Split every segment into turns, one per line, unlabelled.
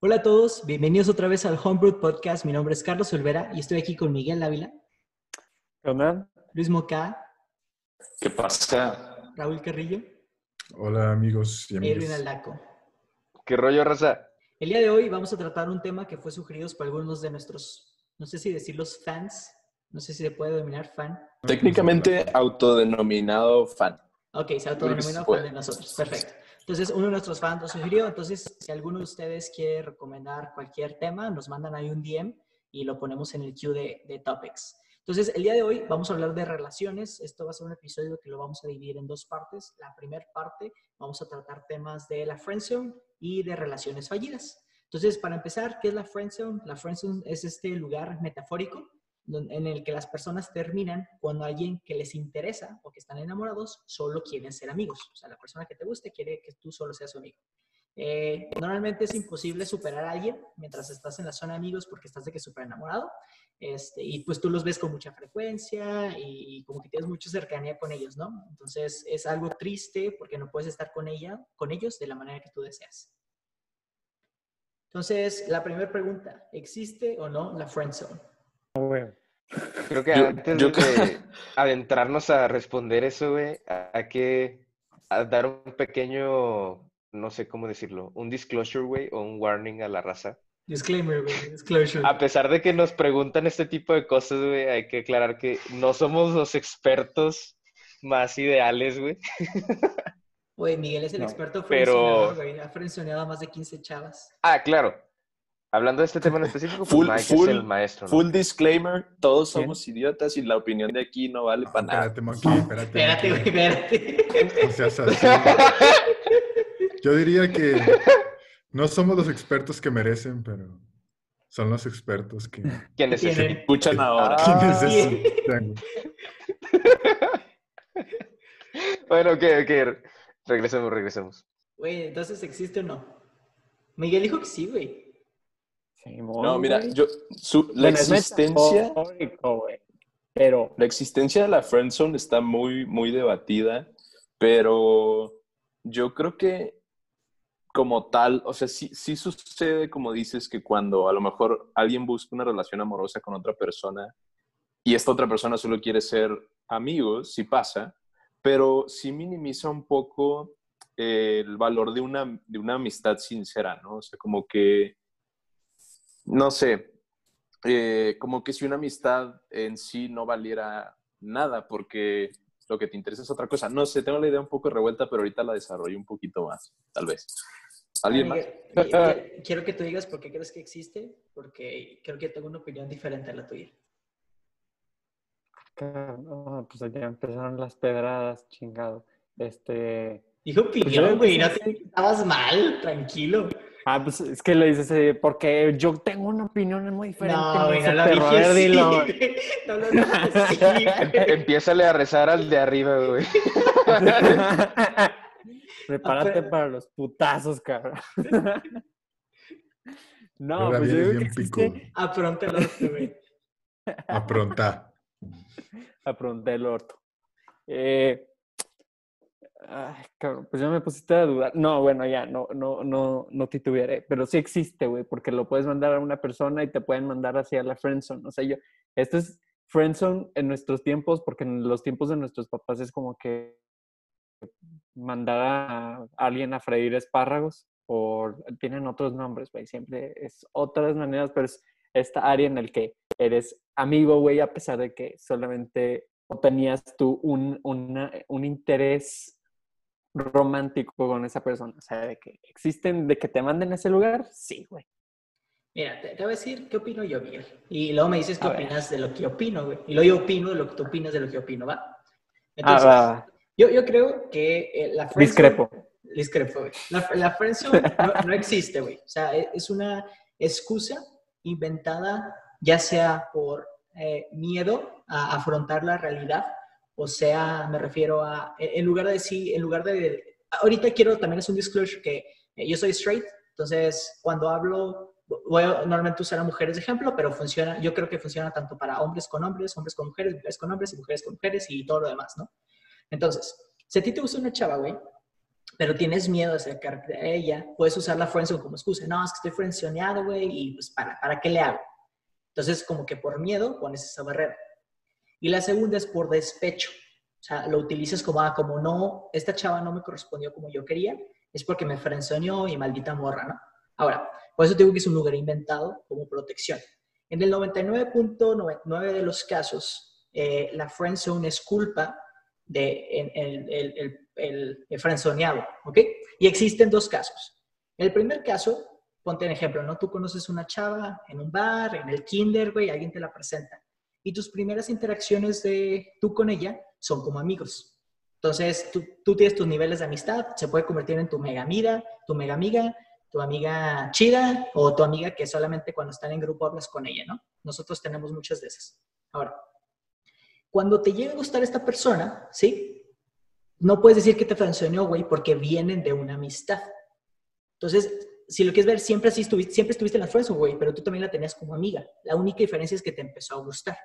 Hola a todos, bienvenidos otra vez al Homebrew Podcast. Mi nombre es Carlos Olvera y estoy aquí con Miguel Ávila,
¿Qué onda?
Luis Moca,
¿Qué pasa?
Raúl Carrillo
Hola amigos y
Irvin
amigas.
Aldaco.
¿Qué rollo, raza?
El día de hoy vamos a tratar un tema que fue sugerido por algunos de nuestros, no sé si decirlos fans, no sé si se puede denominar fan.
Técnicamente autodenominado fan.
Ok, se
puede.
fan de nosotros, perfecto. Entonces, uno de nuestros fans lo sugirió, entonces, si alguno de ustedes quiere recomendar cualquier tema, nos mandan ahí un DM y lo ponemos en el queue de, de topics. Entonces, el día de hoy vamos a hablar de relaciones. Esto va a ser un episodio que lo vamos a dividir en dos partes. La primera parte vamos a tratar temas de la friendzone y de relaciones fallidas. Entonces, para empezar, ¿qué es la friendzone? La friendzone es este lugar metafórico en el que las personas terminan cuando alguien que les interesa o que están enamorados solo quieren ser amigos. O sea, la persona que te guste quiere que tú solo seas su amigo. Eh, normalmente es imposible superar a alguien mientras estás en la zona de amigos porque estás de que súper enamorado. Este, y pues tú los ves con mucha frecuencia y, como que tienes mucha cercanía con ellos, ¿no? Entonces es algo triste porque no puedes estar con ella, con ellos de la manera que tú deseas. Entonces, la primera pregunta, ¿existe o no la friend zone?
Güey. Creo que
Yo-
antes
yo-
de adentrarnos a responder eso, güey, hay que a dar un pequeño, no sé cómo decirlo, un disclosure, güey, o un warning a la raza.
Disclaimer, güey, disclosure.
A pesar de que nos preguntan este tipo de cosas, güey, hay que aclarar que no somos los expertos más ideales, güey.
Güey, Miguel es el
No,
experto
pero-.
Ha frenzoneado a más de 15 chavas.
Ah, claro. Hablando de este tema en específico, pues
Full-
Mike
full-
es el maestro, ¿no?
Full disclaimer, todos
¿Quién?
somos idiotas y la opinión de aquí no vale para nada.
Espérate, Monkey, espérate.
Espérate, güey, espérate.
No seas así. Yo diría que no somos los expertos que merecen, pero son los expertos que,
¿Quién es ese?
Tienen-
Escuchan ahora.
Ah,
necesitan.
Bueno, ok, ok. Regresemos, regresemos.
Güey, entonces, ¿existe o no? Miguel dijo que sí, güey.
No, mira, yo, su- la
Bueno,
existencia.
Pero
la existencia de la friendzone está muy, muy debatida, pero yo creo que como tal, o sea, sí, sí sucede, como dices, que cuando a lo mejor alguien busca una relación amorosa con otra persona y esta otra persona solo quiere ser amigos, sí pasa, pero sí minimiza un poco el valor de una, de una amistad sincera, ¿no? O sea, como que, no sé, eh, como que si una amistad en sí no valiera nada, porque lo que te interesa es otra cosa. No sé, tengo la idea un poco revuelta, pero ahorita la desarrollo un poquito más, tal vez. ¿Alguien más?
Miguel, qui- Quiero que tú digas por qué crees que existe, porque creo que tengo una opinión diferente a la tuya.
no, pues ya empezaron las pedradas, chingado. Este.
Dijo
Pues
opinión,
creo
güey, no te estabas mal, tranquilo.
Ah, pues es que lo dices eh, porque yo tengo una opinión muy diferente.
No, güey, no lo
perro. A
dije
ver,
así.
dilo.
güey. No lo dije así, güey.
Empiézale a rezar al de arriba, güey.
Prepárate para los putazos, cabrón. no, pues yo digo que existe.
Apronta el otro, güey.
Apronta.
Apronté el orto. Eh, ay, cabrón, pues ya me pusiste a dudar. No, bueno, ya, no, no, no, no titubearé, pero sí existe, güey, porque lo puedes mandar a una persona y te pueden mandar hacia la friendzone. O sea, yo, esto es friendzone en nuestros tiempos, porque en los tiempos de nuestros papás es como que mandar a alguien a freír espárragos o tienen otros nombres, güey, siempre es otras maneras, pero es esta área en el que eres amigo, güey, a pesar de que solamente tenías tú un, una- un interés romántico con esa persona. O sea, de que existen, de que te manden a ese lugar, sí, güey.
Mira, te, te voy a decir qué opino yo, Miguel. Y luego me dices qué
A ver.
opinas de lo que opino, güey. Y luego yo opino de lo que tú opinas de lo que opino, ¿va?
Ah, va, va.
Yo, yo creo que eh, la
Discrepo.
Discrepo, güey. La, la no existe, güey. O sea, e- es una excusa inventada ya sea por eh, miedo a afrontar la realidad, o sea, me refiero a, en lugar de decir, en lugar de, ahorita quiero también es un disclosure que eh, yo soy straight, entonces cuando hablo, voy a normalmente usar a mujeres de ejemplo, pero funciona, yo creo que funciona tanto para hombres con hombres, hombres con mujeres, mujeres con hombres y mujeres con mujeres y todo lo demás, ¿no? Entonces, si a ti te gusta una chava, güey, pero tienes miedo de acercarte a ella, puedes usar la friendzone como excusa. No, es que estoy friendzoneado, güey, y pues ¿para, ¿para qué le hago? Entonces, como que por miedo pones esa barrera. Y la segunda es por despecho. O sea, lo utilizas como, ah, como no, esta chava no me correspondió como yo quería, es porque me frenzoneó y maldita morra, ¿no? Ahora, por eso digo que es un lugar inventado como protección. En el 99.99 de los casos, eh, la friendzone es culpa de el, el, el, el frenzoneado, ¿ok? Y existen dos casos. El primer caso, ponte en ejemplo, ¿no? Tú conoces una chava en un bar, en el kinder, güey, alguien te la presenta. Y tus primeras interacciones de tú con ella son como amigos. Entonces, tú, tú tienes tus niveles de amistad, se puede convertir en tu mega amiga, tu mega amiga, tu amiga chida o tu amiga que solamente cuando están en grupo hablas con ella, ¿no? Nosotros tenemos muchas de esas. Ahora, cuando te llega a gustar esta persona, ¿sí? No puedes decir que te funcionó, güey, porque vienen de una amistad. Entonces, si lo quieres ver, siempre, así estuviste, siempre estuviste en la friendzone, güey, pero tú también la tenías como amiga. La única diferencia es que te empezó a gustar.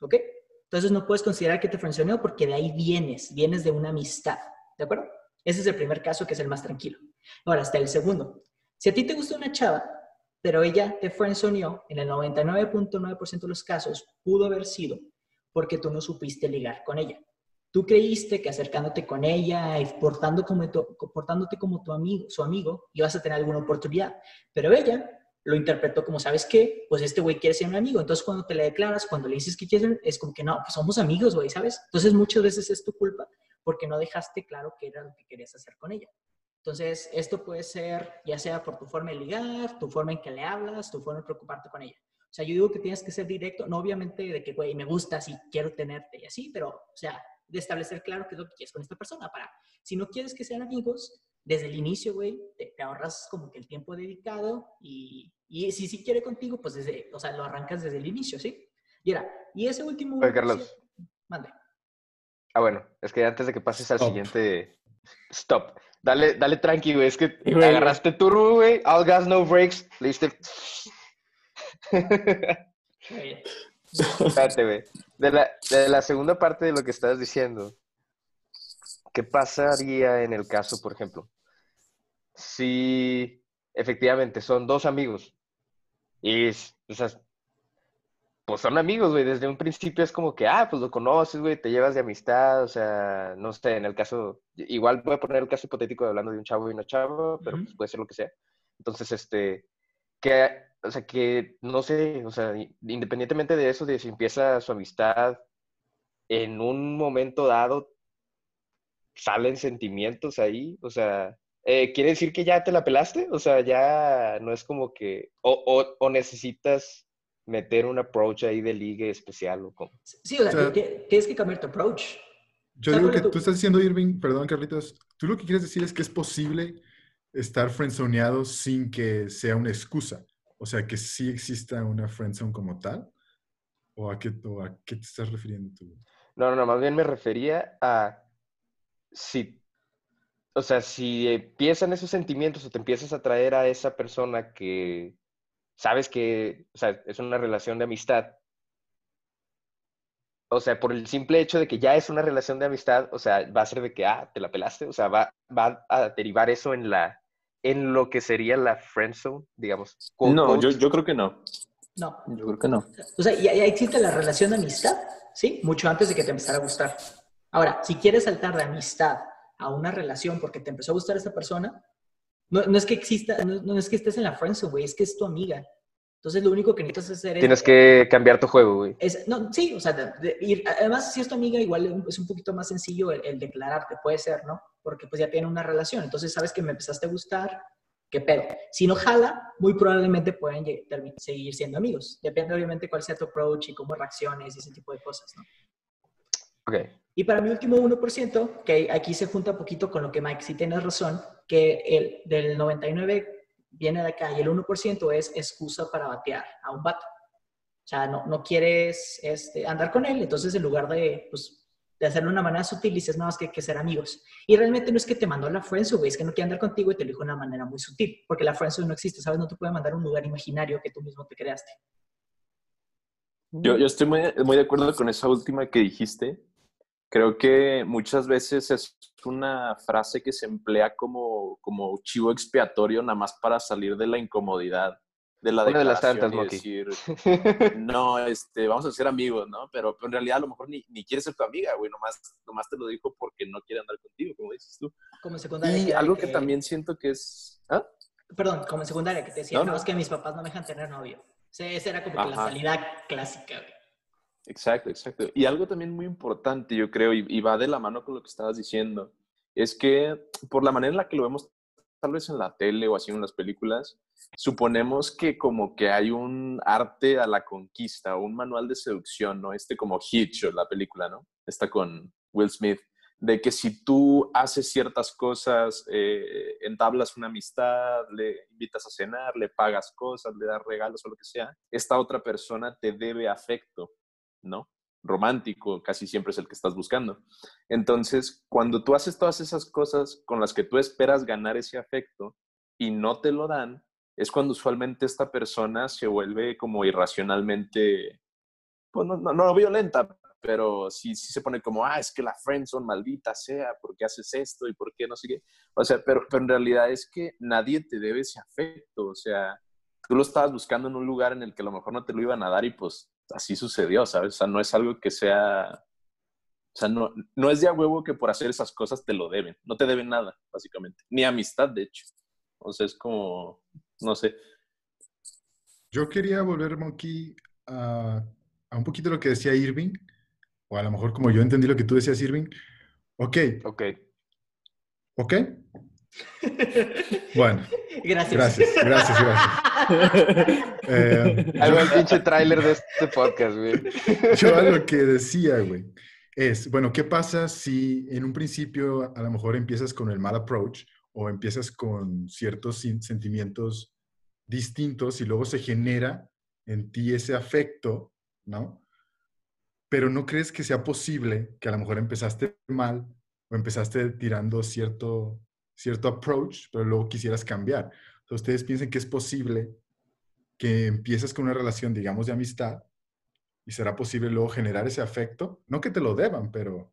¿Ok? Entonces no puedes considerar que te funcionó porque de ahí vienes, vienes de una amistad. ¿De acuerdo? Ese es el primer caso que es el más tranquilo. Ahora, hasta el segundo. Si a ti te gusta una chava, pero ella te friendzoneó, en el 99.9% de los casos pudo haber sido porque tú no supiste ligar con ella. Tú creíste que acercándote con ella y como tu, portándote como amigo, su amigo, ibas a tener alguna oportunidad. Pero ella lo interpretó como, ¿sabes qué? Pues este güey quiere ser un amigo. Entonces, cuando te le declaras, cuando le dices que quieres, es como que no, pues somos amigos, güey, ¿sabes? Entonces, muchas veces es tu culpa porque no dejaste claro qué era lo que querías hacer con ella. Entonces, esto puede ser ya sea por tu forma de ligar, tu forma en que le hablas, tu forma de preocuparte con ella. O sea, yo digo que tienes que ser directo, no obviamente de que, güey, me gustas y quiero tenerte y así, pero, o sea, de establecer claro qué es lo que quieres con esta persona. Para, si no quieres que sean amigos, desde el inicio, güey, te, ahorras como que el tiempo dedicado y, y si sí quiere contigo, pues desde, o sea, lo arrancas desde el inicio, ¿sí? Y era, y ese último...
Oye, Carlos.
Mande.
Ah, bueno, es que antes de que pases al siguiente... Stop. Dale, dale tranqui, güey. Es que
güey,
agarraste turbo, güey. All gas, no breaks. Le diste...
Güey,
Espérate, güey. De la, de la segunda parte de lo que estabas diciendo, ¿qué pasaría en el caso, por ejemplo, si efectivamente son dos amigos y, o sea, pues son amigos, güey, desde un principio es como que, ah, pues lo conoces, güey, te llevas de amistad, o sea, no sé, en el caso, igual voy a poner el caso hipotético de hablando de un chavo y una chava, pero pues puede ser lo que sea. Entonces, este, que, o sea, que, no sé, o sea, independientemente de eso, de si empieza su amistad, en un momento dado salen sentimientos ahí, o sea, eh, ¿quiere decir que ya te la pelaste? O sea, ya no es como que, o, o, o necesitas meter un approach ahí de ligue especial o como.
Sí, o sea,
O sea-
ti- tienes que cambiar tu approach.
Yo digo que
tú-
tú estás diciendo, Irving, perdón, Carlitos, tú lo que quieres decir es que es posible estar friendzoneado sin que sea una excusa. O sea, que sí exista una friendzone como tal. ¿O a qué, a qué te estás refiriendo tú?
No, no, no, más bien me refería a si, o sea, si empiezan esos sentimientos o te empiezas a atraer a esa persona que sabes que, o sea, es una relación de amistad. O sea, por el simple hecho de que ya es una relación de amistad, o sea, va a ser de que, ah, te la pelaste, o sea, va, va a derivar eso en la, en lo que sería la friend zone, digamos.
No, yo, yo creo que no.
No.
Yo creo que no.
O sea, ya, ya existe la relación de amistad, ¿sí? Mucho antes de que te empezara a gustar. Ahora, si quieres saltar de amistad a una relación porque te empezó a gustar esta persona, no, no es que exista, no, no es que estés en la friendzone, güey, es que es tu amiga. Entonces, lo único que necesitas hacer es...
Tienes que cambiar tu juego, güey.
Es, no, sí, o sea, de- de ir- además, si es tu amiga, igual es un poquito más sencillo el, el declararte, puede ser, ¿no? Porque pues ya tienen una relación, entonces sabes que me empezaste a gustar, qué pedo. Si no jala, muy probablemente pueden seguir siendo amigos. Depende obviamente cuál sea tu approach y cómo reacciones y ese tipo de cosas, ¿no?
Ok.
Y para mi último 1%, que aquí se junta un poquito con lo que Mike, sí tienes razón, que el del 99 viene de acá y el 1% es excusa para batear a un vato. O sea, no, no quieres este, andar con él, entonces en lugar de, pues, de hacerlo de una manera sutil, dices, no, es que hay que ser amigos. Y realmente no es que te mandó la friendzone, es que no quiere andar contigo y te lo dijo de una manera muy sutil, porque la friendzone no existe, ¿sabes? No te puede mandar un lugar imaginario que tú mismo te creaste.
Yo, yo estoy muy, muy de acuerdo con esa última que dijiste, Creo que muchas veces es una frase que se emplea como, como chivo expiatorio nada más para salir de la incomodidad de la
Una de las
declaración
tantas,
y decir, no, este, vamos a ser amigos, ¿no? Pero, pero en realidad a lo mejor ni, ni quiere ser tu amiga, güey, nomás, nomás te lo dijo porque no quiere andar contigo, como dices tú.
Como en secundaria.
Y algo que también siento que es... ¿Ah?
Perdón, como en secundaria, que te decía,
No,
no,
no.
es que mis papás no me dejan tener novio. O sea, esa era como que la salida clásica, güey.
Exacto, exacto. Y algo también muy importante, yo creo, y, va de la mano con lo que estabas diciendo, es que por la manera en la que lo vemos tal vez en la tele o así en las películas, suponemos que como que hay un arte a la conquista un manual de seducción, ¿no? Este como Hitch, la película, ¿no? Está con Will Smith, de que si tú haces ciertas cosas, eh, entablas una amistad, le invitas a cenar, le pagas cosas, le das regalos o lo que sea, esta otra persona te debe afecto, ¿no? Romántico, casi siempre es el que estás buscando. Entonces, cuando tú haces todas esas cosas con las que tú esperas ganar ese afecto y no te lo dan, es cuando usualmente esta persona se vuelve como irracionalmente, pues no, no, no violenta, pero sí, sí se pone como, ah, es que la friendzone maldita sea, ¿por qué haces esto y por qué no sé qué? O sea, pero, pero en realidad es que nadie te debe ese afecto, o sea, tú lo estabas buscando en un lugar en el que a lo mejor no te lo iban a dar y pues así sucedió, ¿sabes? O sea, no es algo que sea, o sea, no, no es de a huevo que por hacer esas cosas te lo deben, no te deben nada, básicamente, ni amistad, de hecho. O sea, es como, no sé,
Yo quería volver, Monkey, a, a un poquito lo que decía Irving, o a lo mejor como yo entendí lo que tú decías, Irving. Ok,
Ok.
ok. Bueno,
Gracias.
gracias, gracias, gracias. Eh,
Ahí va el pinche tráiler de este podcast, güey.
Yo a lo que decía, güey, es, bueno, ¿qué pasa si en un principio a lo mejor empiezas con el mal approach o empiezas con ciertos sentimientos distintos y luego se genera en ti ese afecto, ¿no? Pero no crees que sea posible que a lo mejor empezaste mal o empezaste tirando cierto, cierto approach, pero luego quisieras cambiar. Entonces, ustedes piensan que es posible que empieces con una relación, digamos, de amistad y será posible luego generar ese afecto. No que te lo deban, pero,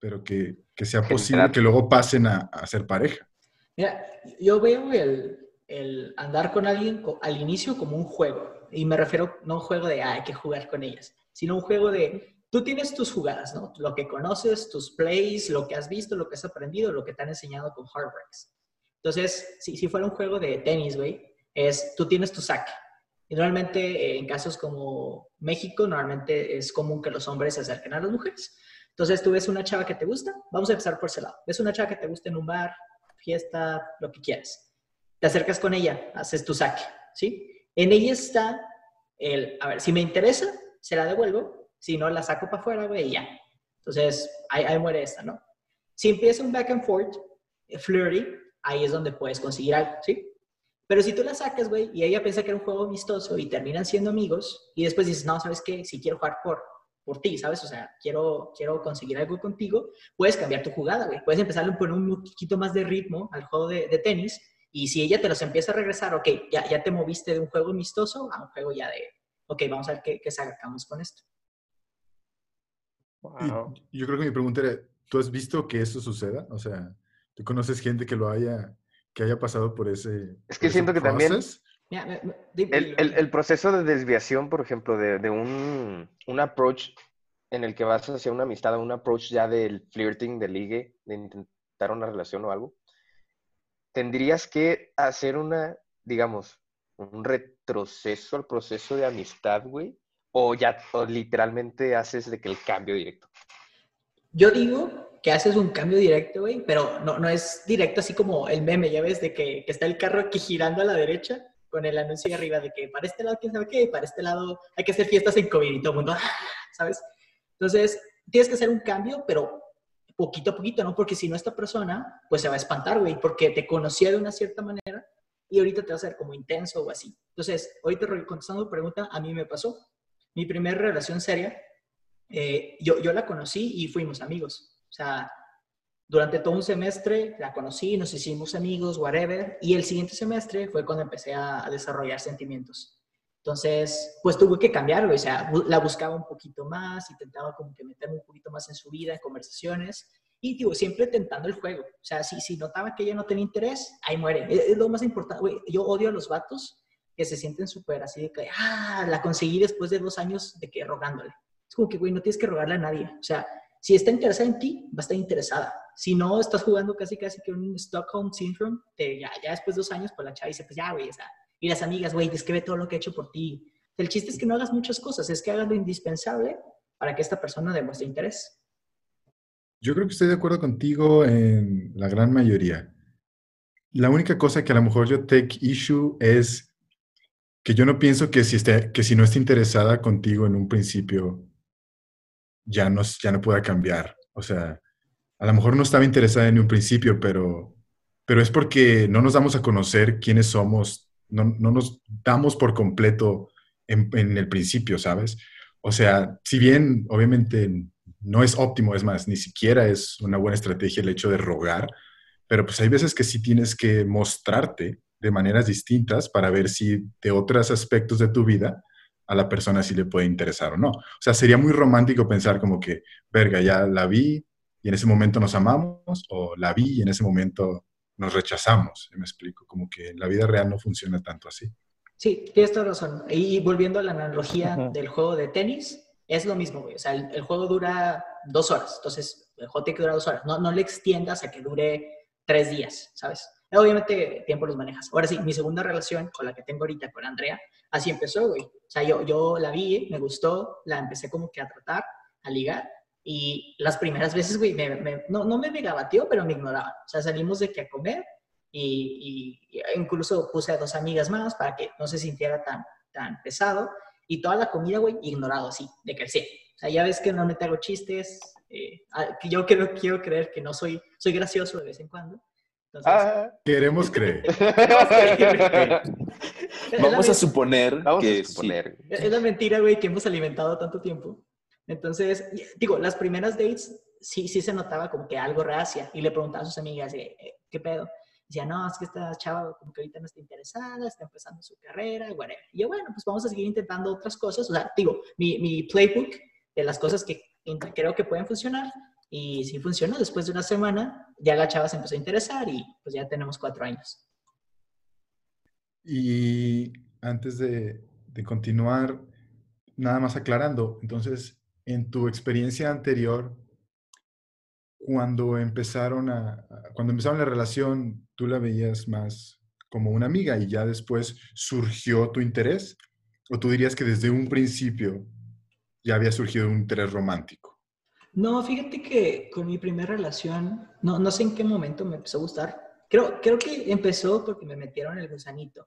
pero que, que sea posible que luego pasen a, a ser pareja.
Mira, yo veo el, el andar con alguien al inicio como un juego. Y me refiero no a un juego de, ah, hay que jugar con ellas, sino un juego de, tú tienes tus jugadas, ¿no? Lo que conoces, tus plays, lo que has visto, lo que has aprendido, lo que te han enseñado con Heartbreaks. Entonces, si, si fuera un juego de tenis, güey, es, tú tienes tu saque. Y normalmente, eh, en casos como México, normalmente es común que los hombres se acerquen a las mujeres. Entonces, tú ves una chava que te gusta, vamos a empezar por ese lado. Ves una chava que te gusta en un bar, fiesta, lo que quieras. Te acercas con ella, haces tu saque, ¿sí? En ella está el, a ver, si me interesa, se la devuelvo, si no, la saco para afuera, güey, y ya. Entonces, ahí, muere esta, ¿no? Si empieza un back and forth, eh, flirty, ahí es donde puedes conseguir algo, ¿sí? Pero si tú la sacas, güey, y ella piensa que era un juego amistoso y terminan siendo amigos, y después dices, no, ¿sabes qué? Si quiero jugar por, por ti, ¿sabes? O sea, quiero, quiero conseguir algo contigo, puedes cambiar tu jugada, güey. Puedes empezar a poner un poquito más de ritmo al juego de, de tenis, y si ella te los empieza a regresar, ok, ya, ya te moviste de un juego amistoso a un juego ya de, ok, vamos a ver qué, qué sacamos con esto.
Y
Wow.
yo creo que mi pregunta era, ¿tú has visto que eso suceda? O sea, ¿tú conoces gente que lo haya, que haya pasado por ese
Es que siento que también-
process?
El- el proceso de desviación, por ejemplo, de, de un, un approach en el que vas hacia una amistad, un approach ya del flirting, de ligue, de intentar una relación o algo, tendrías que hacer una, digamos, un retroceso al proceso de amistad, güey, o ya o literalmente haces de que el cambio directo.
Yo digo que haces un cambio directo, güey, pero no, no es directo así como el meme, ya ves, de que, que está el carro aquí girando a la derecha con el anuncio de arriba de que para este lado, quién sabe qué, para este lado hay que hacer fiestas en COVID y todo el mundo, ¿sabes? Entonces, tienes que hacer un cambio, pero poquito a poquito, ¿no? Porque si no, esta persona, pues se va a espantar, güey, porque te conocía de una cierta manera y ahorita te va a hacer como intenso o así. Entonces, ahorita contestando tu pregunta, a mí me pasó. Mi primera relación seria, eh, yo, yo la conocí y fuimos amigos. O sea, durante todo un semestre la conocí, nos hicimos amigos, whatever, y el siguiente semestre fue cuando empecé a, desarrollar sentimientos. Entonces, pues tuve que cambiar, güey. O sea, la buscaba un poquito más, intentaba como que meterme un poquito más en su vida, en conversaciones. Y, digo, siempre tentando el juego. O sea, si, si notaba que ella no tenía interés, ahí muere. Es, lo más importante. Yo odio a los vatos que se sienten súper así de que, ah, la conseguí después de dos años de que rogándole. Es como que, güey, no tienes que rogarle a nadie. O sea, si está interesada en ti, va a estar interesada. Si no, estás jugando casi, casi que un Stockholm Syndrome, de ya, ya después de dos años, pues la chava dice, pues ya, güey, o sea, y las amigas, güey, describe todo lo que he hecho por ti. El chiste es que no hagas muchas cosas, es que hagas lo indispensable para que esta persona demuestre interés.
Yo creo que estoy de acuerdo contigo en la gran mayoría. La única cosa que a lo mejor yo take issue es que yo no pienso que si, esté, que si no está interesada contigo en un principio, ya no, ya no pueda cambiar. O sea, a lo mejor no estaba interesada en un principio, pero, pero es porque no nos damos a conocer quiénes somos, no, no nos damos por completo en, en el principio, ¿sabes? O sea, si bien obviamente no es óptimo, es más, ni siquiera es una buena estrategia el hecho de rogar, pero pues hay veces que sí tienes que mostrarte de maneras distintas para ver si de otros aspectos de tu vida a la persona sí le puede interesar o no. O sea, sería muy romántico pensar como que, verga, ya la vi y en ese momento nos amamos, o la vi y en ese momento nos rechazamos, ¿me explico? Como que en la vida real no funciona tanto así.
Sí, tienes toda razón. Y volviendo a la analogía
Ajá.
del juego de tenis, es lo mismo, güey. O sea, el, el juego dura dos horas, entonces el juego tiene que durar dos horas. No, no le extiendas a que dure tres días, ¿sabes? Obviamente, tiempo los manejas. Ahora sí, mi segunda relación con la que tengo ahorita con Andrea, así empezó, güey. O sea, yo, yo la vi, me gustó, la empecé como que a tratar, a ligar. Y las primeras veces, güey, me- me- no, no me megabateó, pero me ignoraba. O sea, salimos de que a comer y, incluso puse a dos amigas más para que no se sintiera tan, tan pesado. Y toda la comida, güey, ignorado así, de que sí. O sea, ya ves que normalmente hago chistes, eh, ah, yo quiero, quiero creer que no soy, soy gracioso de vez en cuando. Entonces,
Ah.
Queremos creer.
Vamos a suponer
Vamos
que
a suponer.
es es la mentira, güey, que hemos alimentado tanto tiempo. Entonces, digo, las primeras dates sí, sí se notaba como que algo reacia. Y le preguntaba a sus amigas, eh, ¿qué pedo? Decía, no, es que esta chava como que ahorita no está interesada, está empezando su carrera, whatever. Y yo, bueno, pues vamos a seguir intentando otras cosas. O sea, digo, mi, mi playbook de las cosas que creo que pueden funcionar. Y sí funcionó. Después de una semana, ya la chava se empezó a interesar y pues ya tenemos cuatro años.
Y antes de, de continuar, nada más aclarando, entonces, en tu experiencia anterior, cuando empezaron a, cuando empezaron la relación, tú la veías más como una amiga y ya después surgió tu interés, o tú dirías que desde un principio ya había surgido un interés romántico.
No, fíjate que con mi primera relación, no, no sé en qué momento me empezó a gustar. Creo, creo que empezó porque me metieron el gusanito.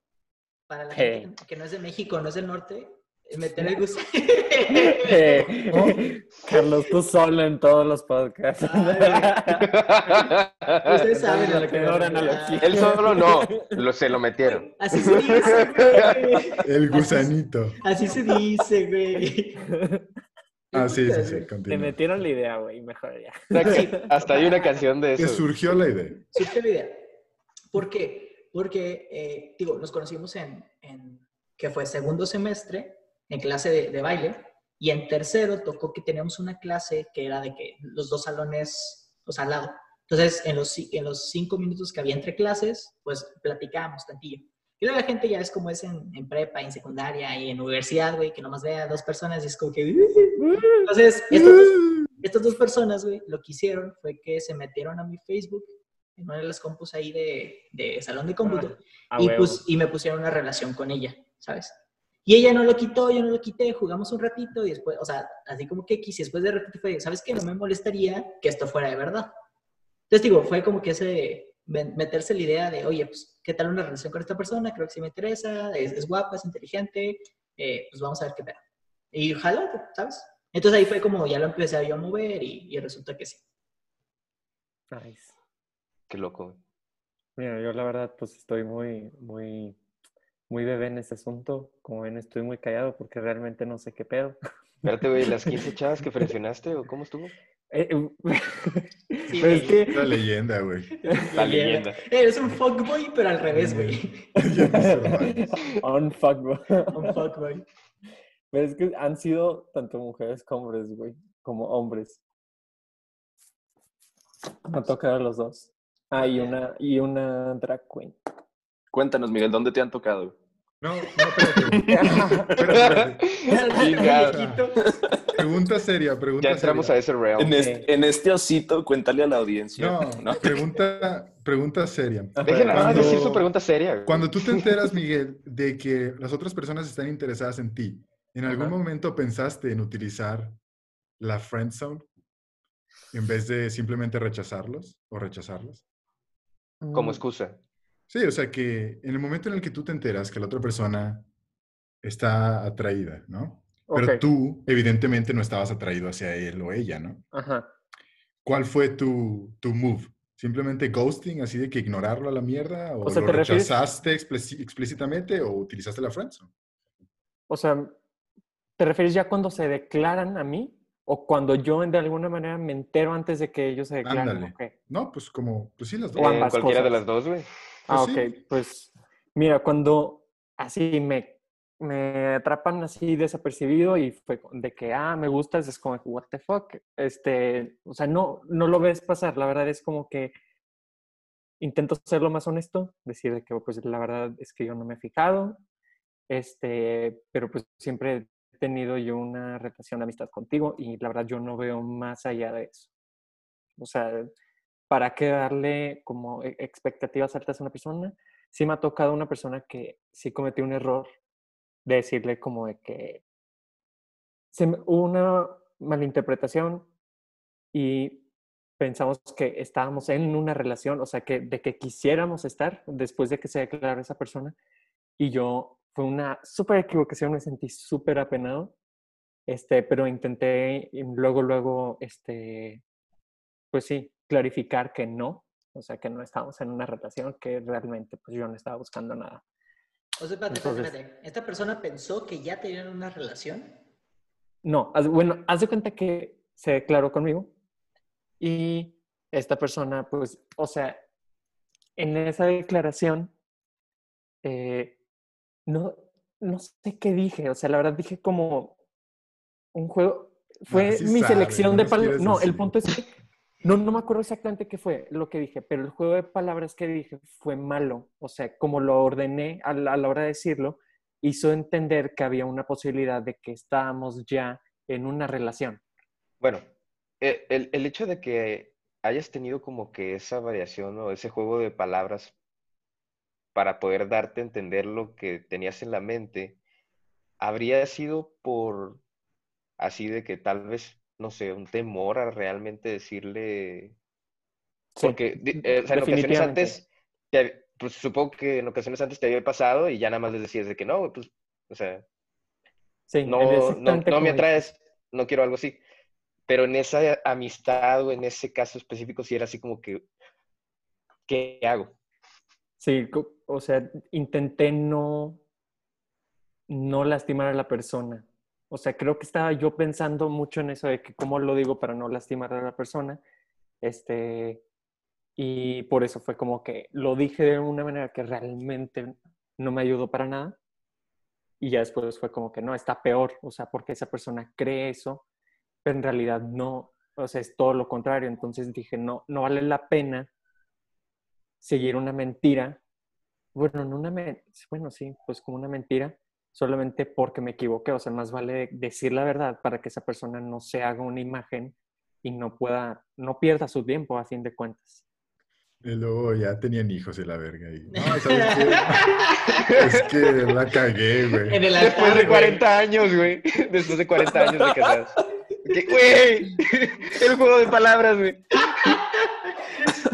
Para la
Hey.
gente que no es de México, no es del norte, eh, meter el gusanito.
Carlos, tú solo en todos los podcasts.
Ustedes saben a lo que me.
Él solo no, lo, se lo metieron.
Así se dice, güey.
El gusanito.
Así se dice, güey.
Ah, sí, sí, sí,
Te metieron la idea, güey, mejor ya.
Hasta hay una canción de eso.
surgió la idea.
Surgió la idea. ¿Por qué? Porque, eh, digo, nos conocimos en, en, que fue segundo semestre, en clase de, de baile, y en tercero tocó que teníamos una clase que era de que los dos salones, pues al lado. Entonces, en los, en los cinco minutos que había entre clases, pues platicábamos tantillo. Y luego la gente ya es como es en, en prepa, en secundaria y en universidad, güey, que nomás ve a dos personas y es como que... Entonces, estos dos, estas dos personas, güey, lo que hicieron fue que se metieron a mi Facebook, en una de las compus ahí de, de salón de cómputo,
Ah,
y, pues, y me pusieron una relación con ella, ¿sabes? Y ella no lo quitó, yo no lo quité, jugamos un ratito y después, o sea, así como que y después de ratito fue, ¿sabes qué? No me molestaría que esto fuera de verdad. Entonces, digo, fue como que ese, meterse la idea de, oye, pues, ¿qué tal una relación con esta persona? Creo que sí me interesa, es, es guapa, es inteligente, eh, pues vamos a ver qué pedo. Y jaló, ¿sabes? Entonces ahí fue como ya lo empecé yo a mover y, y resulta que sí.
Nice.
Qué loco.
Mira, yo la verdad, pues estoy muy, muy, muy bebé en ese asunto. Como ven, estoy muy callado porque realmente no sé qué pedo.
Espérate, güey, ¿las 15 chavas que presionaste o cómo estuvo?
Eh, eh,
Sí,
pero es que
La leyenda, güey.
La leyenda.
Eres un fuckboy, pero al revés, güey.
on fuck, güey.
Un fuckboy.
Pero es que han sido tanto mujeres como hombres, güey, como hombres. Me ha tocado los dos. Ah, y una, y una drag queen.
Cuéntanos, Miguel, ¿dónde te han tocado?
No, no, espérate. Espérate, espérate. Pregunta seria, pregunta
Ya entramos a ese realm.
En este, en este osito, cuéntale a la audiencia.
No,
¿no?
pregunta, pregunta seria.
Nada
Cuando-
decir su pregunta seria. güey.
Cuando tú te enteras, Miguel, de que las otras personas están interesadas en ti, ¿en algún momento pensaste en utilizar la friend zone en vez de simplemente rechazarlos o rechazarlas?
Como
Mm,
excusa.
Sí, o sea que en el momento en el que tú te enteras que la otra persona está atraída, ¿no? Pero
ok,
tú, evidentemente, no estabas atraído hacia él o ella, ¿no?
Ajá.
¿Cuál fue tu, tu move? ¿Simplemente ghosting, así de que ignorarlo a la mierda? ¿O,
O sea,
lo
¿te refieres-
rechazaste explíci- explícitamente o utilizaste la friendzone?
O sea, ¿te refieres ya cuando se declaran a mí? ¿O cuando yo de alguna manera me entero antes de que ellos se declaren?
Ándale.
Ok.
No, pues como, pues sí, las dos.
Ambas
cualquiera de
cosas.
las dos, güey.
Ah,
Pues sí.
ok. Pues mira, cuando así me, me atrapan así desapercibido y fue de que, ah, me gustas, es como, what the fuck. Este, o sea, no, no lo ves pasar. La verdad es como que intento ser lo más honesto, decir de que, pues la verdad es que yo no me he fijado. Este, pero pues siempre he tenido yo una relación de amistad contigo y la verdad yo no veo más allá de eso. O sea, ¿para qué darle como e- expectativas altas a una persona? Sí me ha tocado una persona que sí cometió un error de decirle como de que se hubo una malinterpretación y pensamos que estábamos en una relación, o sea, que de que quisiéramos estar después de que se declarara esa persona y yo fue una súper equivocación, me sentí súper apenado, este, pero intenté luego, luego, este, pues sí, clarificar que no, o sea, que no estábamos en una relación, que realmente pues yo no estaba buscando nada.
O sea, espérate, espérate,
Entonces-
espérate. ¿Esta persona pensó que ya tenían una relación?
No, bueno, haz de cuenta que se declaró conmigo y esta persona, pues, o sea, en esa declaración, eh, no, no sé qué dije, o sea, la verdad dije como un juego, fue
sí
mi
sabe,
selección
no
de palabras, no, el punto es que, no, no me acuerdo exactamente qué fue lo que dije, pero el juego de palabras que dije fue malo, o sea, como lo ordené a la, a la hora de decirlo, hizo entender que había una posibilidad de que estábamos ya en una relación.
Bueno, e- el, el hecho de que hayas tenido como que esa variación o ese juego de palabras para poder darte a entender lo que tenías en la mente, habría sido por así de que tal vez, no sé, un temor a realmente decirle
Sí,
Porque, eh, o sea, en ocasiones antes, te pues supongo que en ocasiones antes te había pasado y ya nada más les decías de que no, pues, o sea,
Sí,
no, no, no me atraes, no quiero algo así. Pero en esa amistad o en ese caso específico sí era así como que, ¿qué hago?
Sí, o sea, intenté no, no lastimar a la persona. O sea, creo que estaba yo pensando mucho en eso de que cómo lo digo para no lastimar a la persona. Este, y por eso fue como que lo dije de una manera que realmente no me ayudó para nada. Y ya después fue como que no, está peor. O sea, porque esa persona cree eso, pero en realidad no. O sea, es todo lo contrario. Entonces dije, no, no vale la pena seguir una mentira. Bueno, no una bueno, sí, pues como una mentira, solamente porque me equivoqué. O sea, más vale decir la verdad para que esa persona no se haga una imagen y no pueda, no pierda su tiempo a fin de cuentas.
Y luego ya tenían hijos de la verga. Y, no, ¿sabes qué? es que la cagué, güey.
En el
Después de
güey.
40 años, güey. Después de 40 años de casados. Que, Güey, el juego de palabras, güey.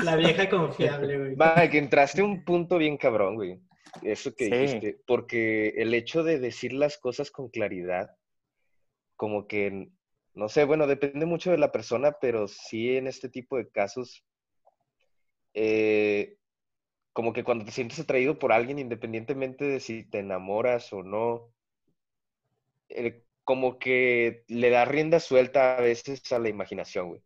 La vieja confiable, güey.
Va, que entraste a un punto bien cabrón, güey. Eso que
Sí.
dijiste. Porque el hecho de decir las cosas con claridad, como que, no sé, bueno, depende mucho de la persona, pero sí en este tipo de casos, eh, como que cuando te sientes atraído por alguien, independientemente de si te enamoras o no, eh, como que le da rienda suelta a veces a la imaginación, güey.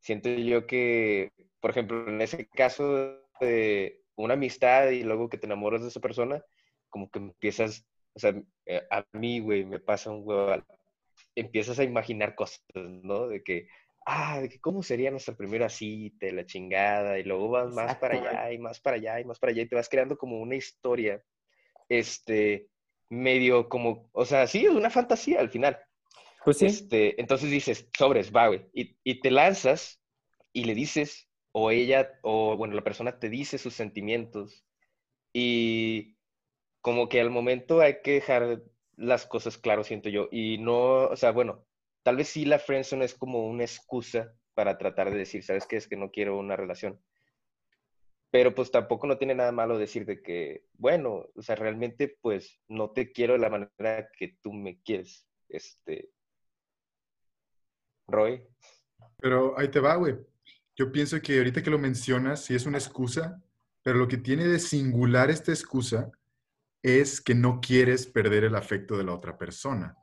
Siento yo que, por ejemplo, en ese caso de una amistad y luego que te enamoras de esa persona, como que empiezas, o sea, eh, a mí, güey, me pasa un huevo, empiezas a imaginar cosas, ¿no? De que, ah, de que cómo sería nuestra primera cita, la chingada, y luego vas más para allá y más para allá y más para allá y te vas creando como una historia, este, medio como, o sea, sí, es una fantasía al final.
Pues sí.
Este, entonces dices, sobres, va, güey, y, y te lanzas y le dices, o ella, o bueno, la persona te dice sus sentimientos y como que al momento hay que dejar las cosas claras, siento yo, y no, o sea, bueno, tal vez sí la friendzone es como una excusa para tratar de decir, ¿sabes qué? Es que no quiero una relación. Pero pues tampoco no tiene nada malo decir de que, bueno, o sea, realmente pues no te quiero de la manera que tú me quieres. Este. Roy.
Pero ahí te va, güey. Yo pienso que ahorita que lo mencionas, sí es una excusa, pero lo que tiene de singular esta excusa es que no quieres perder el afecto de la otra persona.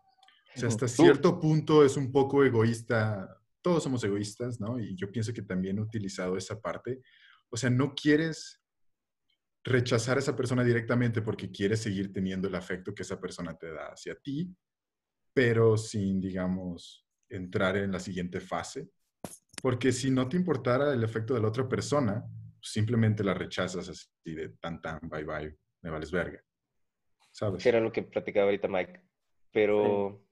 O sea, hasta cierto punto es un poco egoísta. Todos somos egoístas, ¿no? Y yo pienso que también he utilizado esa parte. O sea, no quieres rechazar a esa persona directamente porque quieres seguir teniendo el afecto que esa persona te da hacia ti, pero sin, digamos, entrar en la siguiente fase. Porque si no te importara el efecto de la otra persona, simplemente la rechazas así de tan tan, bye bye, me vales verga. ¿Sabes?
Era lo que platicaba ahorita Mike. Pero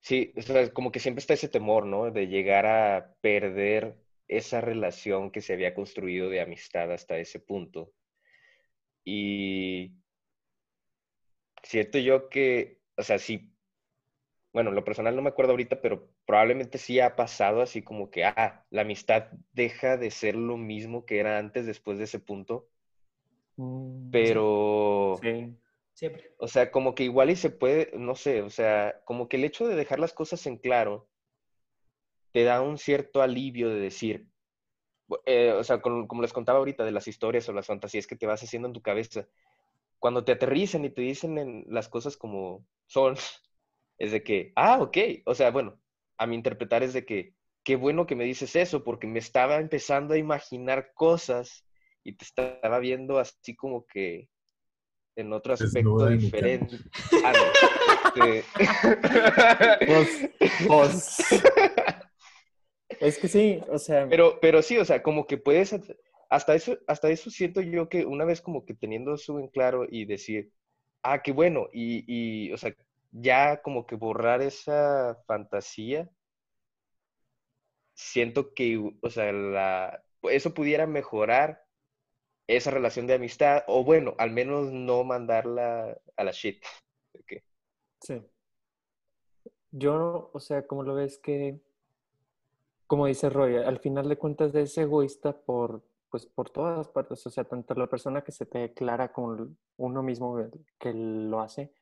sí, o sea, como que siempre está ese temor, ¿no? De llegar a perder esa relación que se había construido de amistad hasta ese punto. Y siento yo que, o sea, sí, bueno, lo personal no me acuerdo ahorita, pero probablemente sí ha pasado así como que, ah, la amistad deja de ser lo mismo que era antes después de ese punto.
Mm,
Pero,
Sí.
Siempre.
o sea, como que igual y se puede, no sé, o sea, como que el hecho de dejar las cosas en claro te da un cierto alivio de decir, eh, o sea, con- como les contaba ahorita de las historias o las fantasías que te vas haciendo en tu cabeza, cuando te aterrizan y te dicen en las cosas como son, es de que, ah, ok, o sea, bueno, a mi interpretar es de que, qué bueno que me dices eso, porque me estaba empezando a imaginar cosas y te estaba viendo así como que en otro aspecto diferente. Ah, no, este-
pues, es que sí, o sea,
Pero, pero sí, o sea, como que puedes, hasta eso, hasta eso siento yo que una vez como que teniendo eso en claro y decir, ah, qué bueno, y, y, o sea, ya como que borrar esa fantasía, siento que, o sea, la, eso pudiera mejorar esa relación de amistad, o bueno, al menos no mandarla a la shit. Ok.
sí. Yo, o sea, como lo ves que, como dice Roy, al final de cuentas es egoísta por, pues, por todas partes, o sea, tanto la persona que se te declara como uno mismo que lo hace,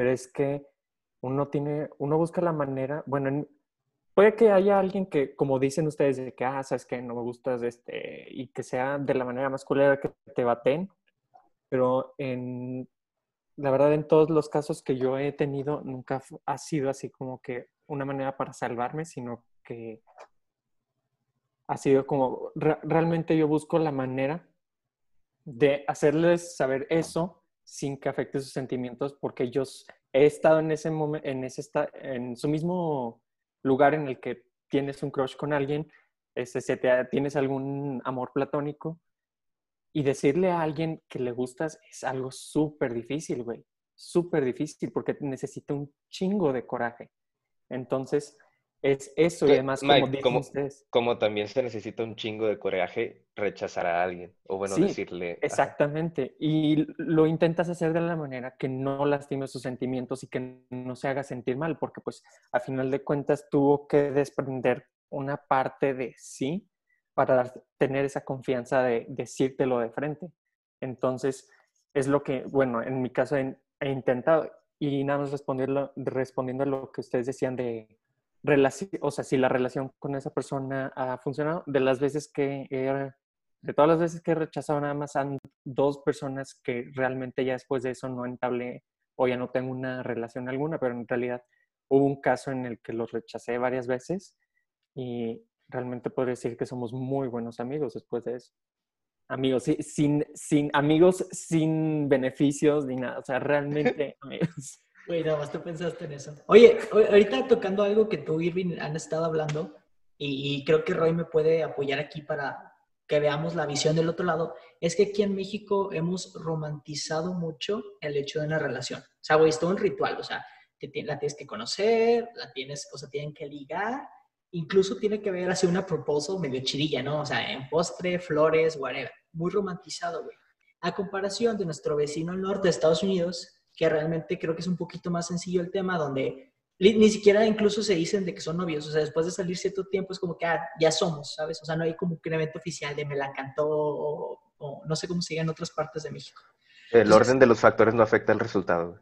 pero es que uno tiene, uno busca la manera, bueno, en- puede que haya alguien que, como dicen ustedes, de que, ah, sabes que no me gustas, este, y que sea de la manera más culera que te baten, pero en, la verdad, en todos los casos que yo he tenido, nunca ha sido así como que una manera para salvarme, sino que ha sido como, re- realmente yo busco la manera de hacerles saber eso sin que afecte sus sentimientos, porque yo he estado en ese momento, en ese en su mismo lugar en el que tienes un crush con alguien, este, se te, tienes algún amor platónico, y decirle a alguien que le gustas es algo súper difícil, güey. Súper difícil porque necesita un chingo de coraje. Entonces, es eso y además, como
Mike,
dicen
¿cómo-
ustedes.
Como también se necesita un chingo de coraje rechazar a alguien, o bueno,
Sí,
decirle...
Exactamente. Y lo intentas hacer de la manera que no lastime sus sentimientos y que no se haga sentir mal, porque pues a final de cuentas tuvo que desprender una parte de sí para dar- tener esa confianza de decírtelo de frente. Entonces, es lo que, bueno, en mi caso he, he intentado y nada más responderlo, respondiendo a lo que ustedes decían de o sea, si la relación con esa persona ha funcionado, de las veces que he de todas las veces que he rechazado nada más han dos personas que realmente ya después de eso no entablé o ya no tengo una relación alguna, pero en realidad hubo un caso en el que los rechacé varias veces y realmente podría decir que somos muy buenos amigos después de eso. Amigos, sin, sin amigos sin beneficios ni nada, o sea, realmente amigos.
Güey, nada más tú pensaste en eso. Oye, ahorita tocando algo que tú, Irving, han estado hablando, y, creo que Roy me puede apoyar aquí para que veamos la visión del otro lado, es que aquí en México hemos romantizado mucho el hecho de una relación. O sea, güey, es todo un ritual, o sea, la tienes que conocer, la tienes, o sea, tienen que ligar, incluso tiene que ver así una proposal medio chirilla, ¿no? O sea, en postre, flores, whatever. Muy romantizado, güey. A comparación de nuestro vecino al norte de Estados Unidos, que realmente creo que es un poquito más sencillo el tema, donde ni siquiera incluso se dicen de que son novios, o sea, después de salir cierto tiempo es como que ah, ya somos, ¿sabes? O sea, no hay como un evento oficial de me la cantó o, no sé cómo se en otras partes de México.
El orden de los factores no afecta el resultado.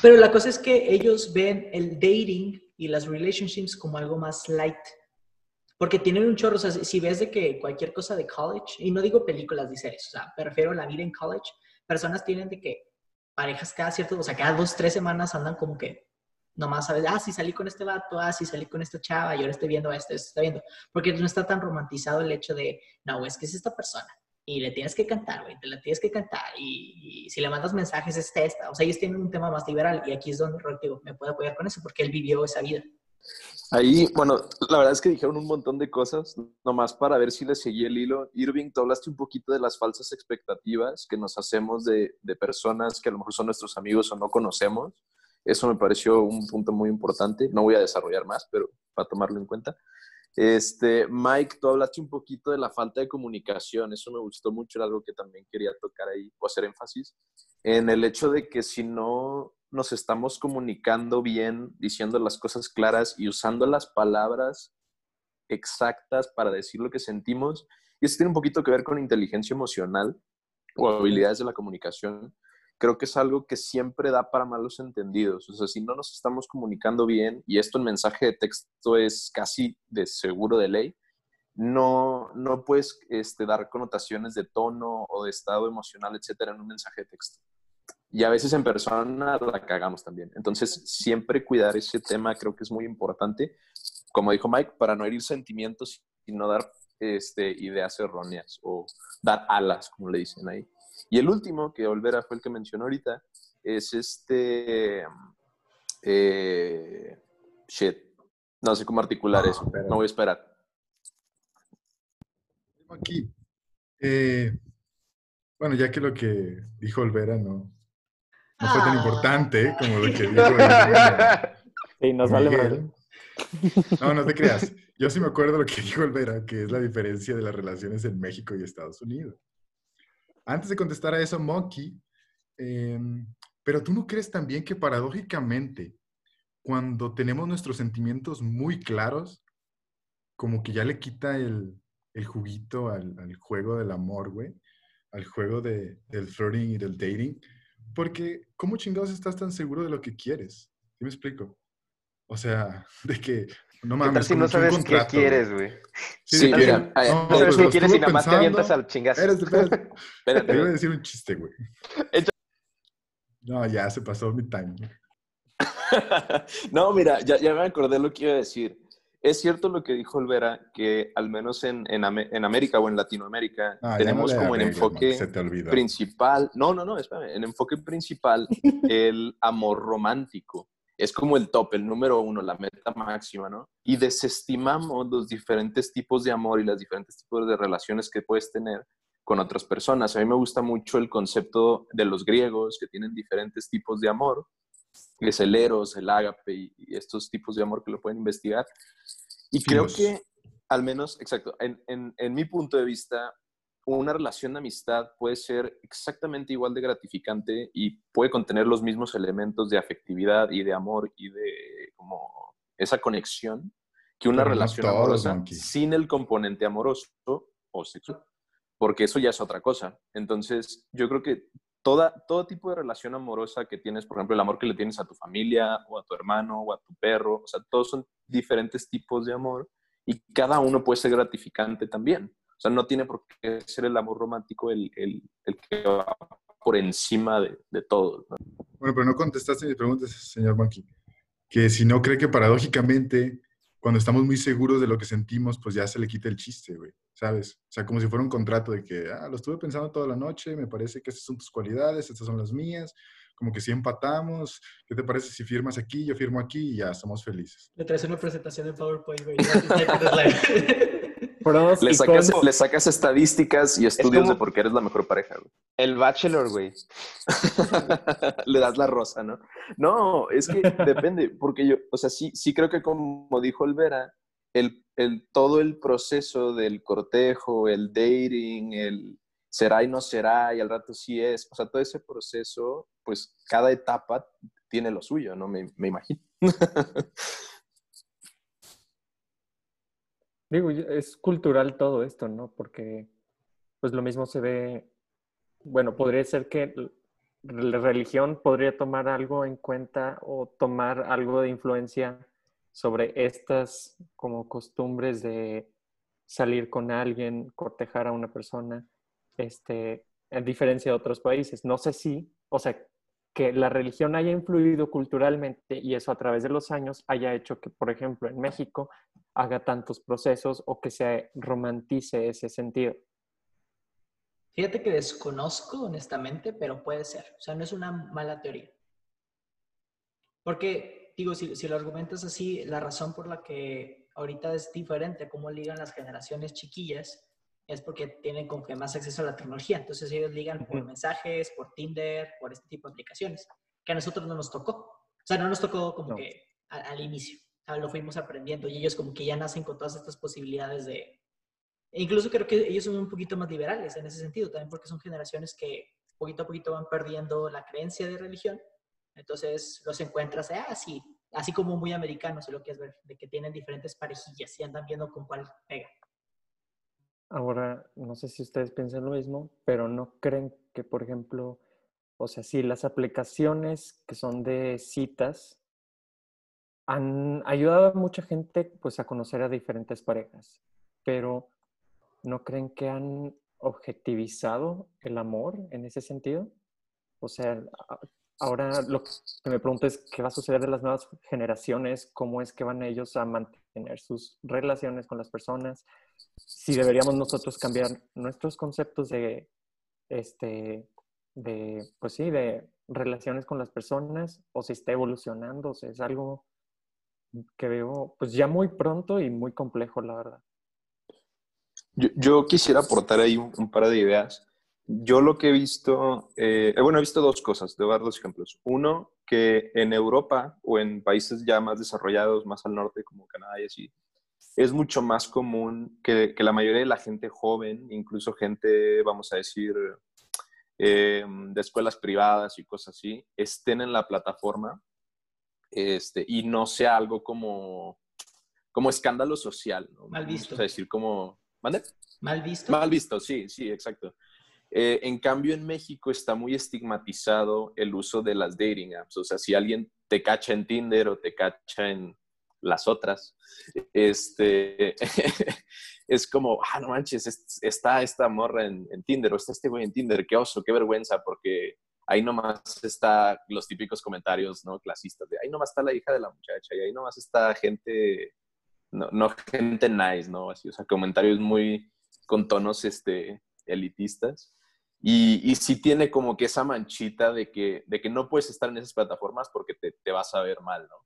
Pero la cosa es que ellos ven el dating y las relationships como algo más light. Porque tienen un chorro, o sea, si ves de que cualquier cosa de college, y no digo películas ni series, o sea, prefiero la vida en college, personas tienen de que parejas cada cierto, o sea, cada dos, tres semanas andan como que nomás sabes, ah, sí salí con este vato, ah, sí salí con esta chava, y ahora estoy viendo esto, esto, estoy viendo. Porque no está tan romantizado el hecho de, no, es que es esta persona. Y le tienes que cantar, güey, te la tienes que cantar. Y, si le mandas mensajes es esta. O sea, ellos tienen un tema más liberal. Y aquí es donde Rodrigo me puede apoyar con eso, porque él vivió esa vida.
Ahí, bueno, la verdad es que dijeron un montón de cosas, nomás para ver si le seguí el hilo. Irving, tú hablaste un poquito de las falsas expectativas que nos hacemos de, de personas que a lo mejor son nuestros amigos o no conocemos. Eso me pareció un punto muy importante. No voy a desarrollar más, pero para tomarlo en cuenta. Este, Mike, tú hablaste un poquito de la falta de comunicación. Eso me gustó mucho, era algo que también quería tocar ahí o hacer énfasis. En el hecho de que si no nos estamos comunicando bien, diciendo las cosas claras y usando las palabras exactas para decir lo que sentimos. Y eso tiene un poquito que ver con inteligencia emocional o habilidades de la comunicación. Creo que es algo que siempre da para malos entendidos. O sea, si no nos estamos comunicando bien, y esto en mensaje de texto es casi de seguro de ley, no, no puedes este, dar connotaciones de tono o de estado emocional, etcétera, en un mensaje de texto. Y a veces en persona la cagamos también. Entonces, siempre cuidar ese tema creo que es muy importante. Como dijo Mike, para no herir sentimientos y no dar este, ideas erróneas o dar alas, como le dicen ahí. Y el último, que Olvera fue el que mencionó ahorita, es este... Eh, shit. No sé cómo articular eso. No voy a esperar.
Aquí. Eh, bueno, ya que lo que dijo Olvera no, no fue tan importante como lo que dijo.
sí, nos vale
No, no te creas. Yo sí me acuerdo lo que dijo Olvera, que es la diferencia de las relaciones en México y Estados Unidos. Antes de contestar a eso, Monkey, em, pero tú no crees también que paradójicamente, cuando tenemos nuestros sentimientos muy claros, como que ya le quita el, el juguito al, al, juego del amor, güey, al juego de, del flirting y del dating, porque, ¿cómo chingados estás tan seguro de lo que quieres? ¿Sí me explico? O sea, de que, no mames,
si no sabes qué quieres, güey.
Sí, mira, no,
no, sabes qué quieres y nada más te avientas al chingazo.
Espérate, espérate. espérate. Te iba a decir un chiste, güey. No, ya se pasó mi time.
no, mira, ya, ya me acordé lo que iba a decir. Es cierto lo que dijo Olvera, que al menos en, en, en América o en Latinoamérica ah, tenemos como el enfoque principal, no, no, no, espérame, el enfoque principal el amor romántico. Es como el top, el número uno, la meta máxima, ¿no? Y desestimamos los diferentes tipos de amor y los diferentes tipos de relaciones que puedes tener con otras personas. A mí me gusta mucho el concepto de los griegos que tienen diferentes tipos de amor es el eros, el ágape y, estos tipos de amor que lo pueden investigar. Y creo que, al menos, exacto, en, en, en, mi punto de vista, una relación de amistad puede ser exactamente igual de gratificante y puede contener los mismos elementos de afectividad y de amor y de como esa conexión que una relación amorosa sin el componente amoroso o sexual, porque eso ya es otra cosa. Entonces, yo creo que toda, todo tipo de relación amorosa que tienes, por ejemplo, el amor que le tienes a tu familia o a tu hermano o a tu perro, o sea, todos son diferentes tipos de amor y cada uno puede ser gratificante también. O sea, no tiene por qué ser el amor romántico el, el, el que va por encima de, de todo. ¿no?
Bueno, pero no contestaste mis preguntas, señor Monkey. Que si no cree que paradójicamente, cuando estamos muy seguros de lo que sentimos, pues ya se le quita el chiste, güey. ¿Sabes? O sea, como si fuera un contrato de que, ah, lo estuve pensando toda la noche, me parece que estas son tus cualidades, estas son las mías, como que si empatamos, ¿qué te parece si firmas aquí, yo firmo aquí y ya estamos felices?
Le traes una presentación en PowerPoint, güey.
Pros
Le
y
sacas, le sacas estadísticas y estudios
como-
de por qué eres la mejor pareja, güey.
El Bachelor, güey.
Le das la rosa, ¿no? No, es que depende, porque yo, o sea, sí, sí creo que como dijo Olvera, el, el, todo el proceso del cortejo, el dating, el será y no será, y al rato sí es, o sea, todo ese proceso, pues cada etapa tiene lo suyo, ¿no? Me, me imagino.
Digo, es cultural todo esto, ¿no? Porque pues lo mismo se ve, bueno, podría ser que la religión podría tomar algo en cuenta o tomar algo de influencia sobre estas como costumbres de salir con alguien, cortejar a una persona, este, a diferencia de otros países. No sé si, o sea, que la religión haya influido culturalmente y eso a través de los años haya hecho que, por ejemplo, en México haga tantos procesos o que se romantice ese sentido.
Fíjate que desconozco, honestamente, pero puede ser. O sea, no es una mala teoría. Porque, digo, si, si lo argumentas así, la razón por la que ahorita es diferente cómo ligan las generaciones chiquillas es porque tienen como que más acceso a la tecnología. Entonces ellos ligan por mensajes, por Tinder, por este tipo de aplicaciones, que a nosotros no nos tocó. O sea, no nos tocó como
No.
que a- al inicio. O sea, lo fuimos aprendiendo y ellos como que ya nacen con todas estas posibilidades de... e incluso creo que ellos son un poquito más liberales en ese sentido, también porque son generaciones que poquito a poquito van perdiendo la creencia de religión. Entonces los encuentras, ah, así, así como muy americanos, si lo quieres ver, de que tienen diferentes parejillas y andan viendo con cuál pega.
Ahora, no sé si ustedes piensan lo mismo, pero no creen que, por ejemplo, o sea, sí, las aplicaciones que son de citas han ayudado a mucha gente pues a conocer a diferentes parejas, pero ¿no creen que han objetivizado el amor en ese sentido? O sea, ahora lo que me pregunto es qué va a suceder de las nuevas generaciones, cómo es que van ellos a mantener sus relaciones con las personas, si deberíamos nosotros cambiar nuestros conceptos de, este, de, pues sí, de relaciones con las personas o si está evolucionando, o es algo que veo pues ya muy pronto y muy complejo, la verdad.
Yo, quisiera aportar ahí un, par de ideas. Yo lo que he visto, eh, bueno, he visto dos cosas, a dar dos ejemplos. Uno, que en Europa o en países ya más desarrollados, más al norte, como Canadá y así, es mucho más común que, que la mayoría de la gente joven, incluso gente, vamos a decir, eh, de escuelas privadas y cosas así, estén en la plataforma este, y no sea algo como, como escándalo social. ¿no?
Mal visto.
Vamos a decir como... ¿Mande?
Mal visto.
Mal visto, sí, sí, exacto. Eh, en cambio, en México está muy estigmatizado el uso de las dating apps. O sea, si alguien te cacha en Tinder o te cacha en las otras, este, es como, ah, no manches, es- está esta morra en, en Tinder o está este güey en Tinder, qué oso, qué vergüenza, porque ahí nomás está los típicos comentarios, ¿no? Clasistas de ahí nomás está la hija de la muchacha y ahí nomás está gente, no, no gente nice, ¿no? Así, o sea, comentarios muy con tonos este, elitistas. Y, y sí tiene como que esa manchita de que, de que no puedes estar en esas plataformas porque te vas a ver mal, ¿no?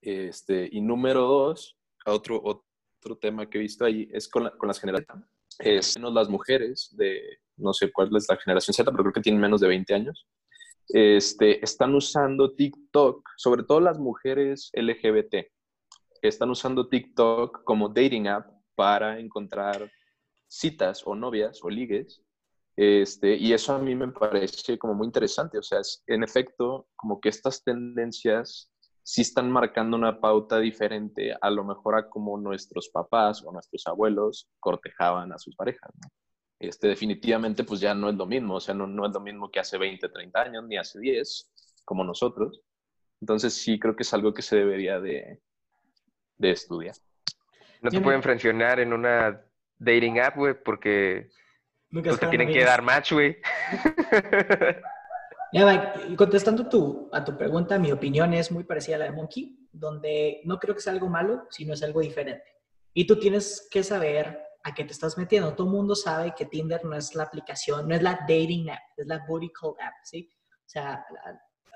Este, y número dos, otro, otro tema que he visto ahí es con, la- con las generaciones. Es menos las mujeres de, no sé cuál es la generación Z, pero creo que tienen menos de 20 años. Este, están usando TikTok, sobre todo las mujeres LGBT, están usando TikTok como dating app para encontrar citas o novias o ligues. Este, y eso a mí me parece como muy interesante. O sea, es, en efecto, como que estas tendencias sí están marcando una pauta diferente a lo mejor a como nuestros papás o nuestros abuelos cortejaban a sus parejas. ¿no? Este, definitivamente, pues ya no es lo mismo. O sea, no, no es lo mismo que hace 20, 30 años, ni hace 10, como nosotros. Entonces sí creo que es algo que se debería de, de estudiar.
No te pueden frencionar en una dating app, güey, porque
Nunca
Pues te tienen que dar match, güey.
Mira, Mike, contestando tu, a tu pregunta, mi opinión es muy parecida a la de Monkey, donde no creo que sea algo malo, sino es algo diferente. Y tú tienes que saber a qué te estás metiendo. Todo el mundo sabe que Tinder no es la aplicación, no es la dating app, es la booty call app, ¿sí? O sea,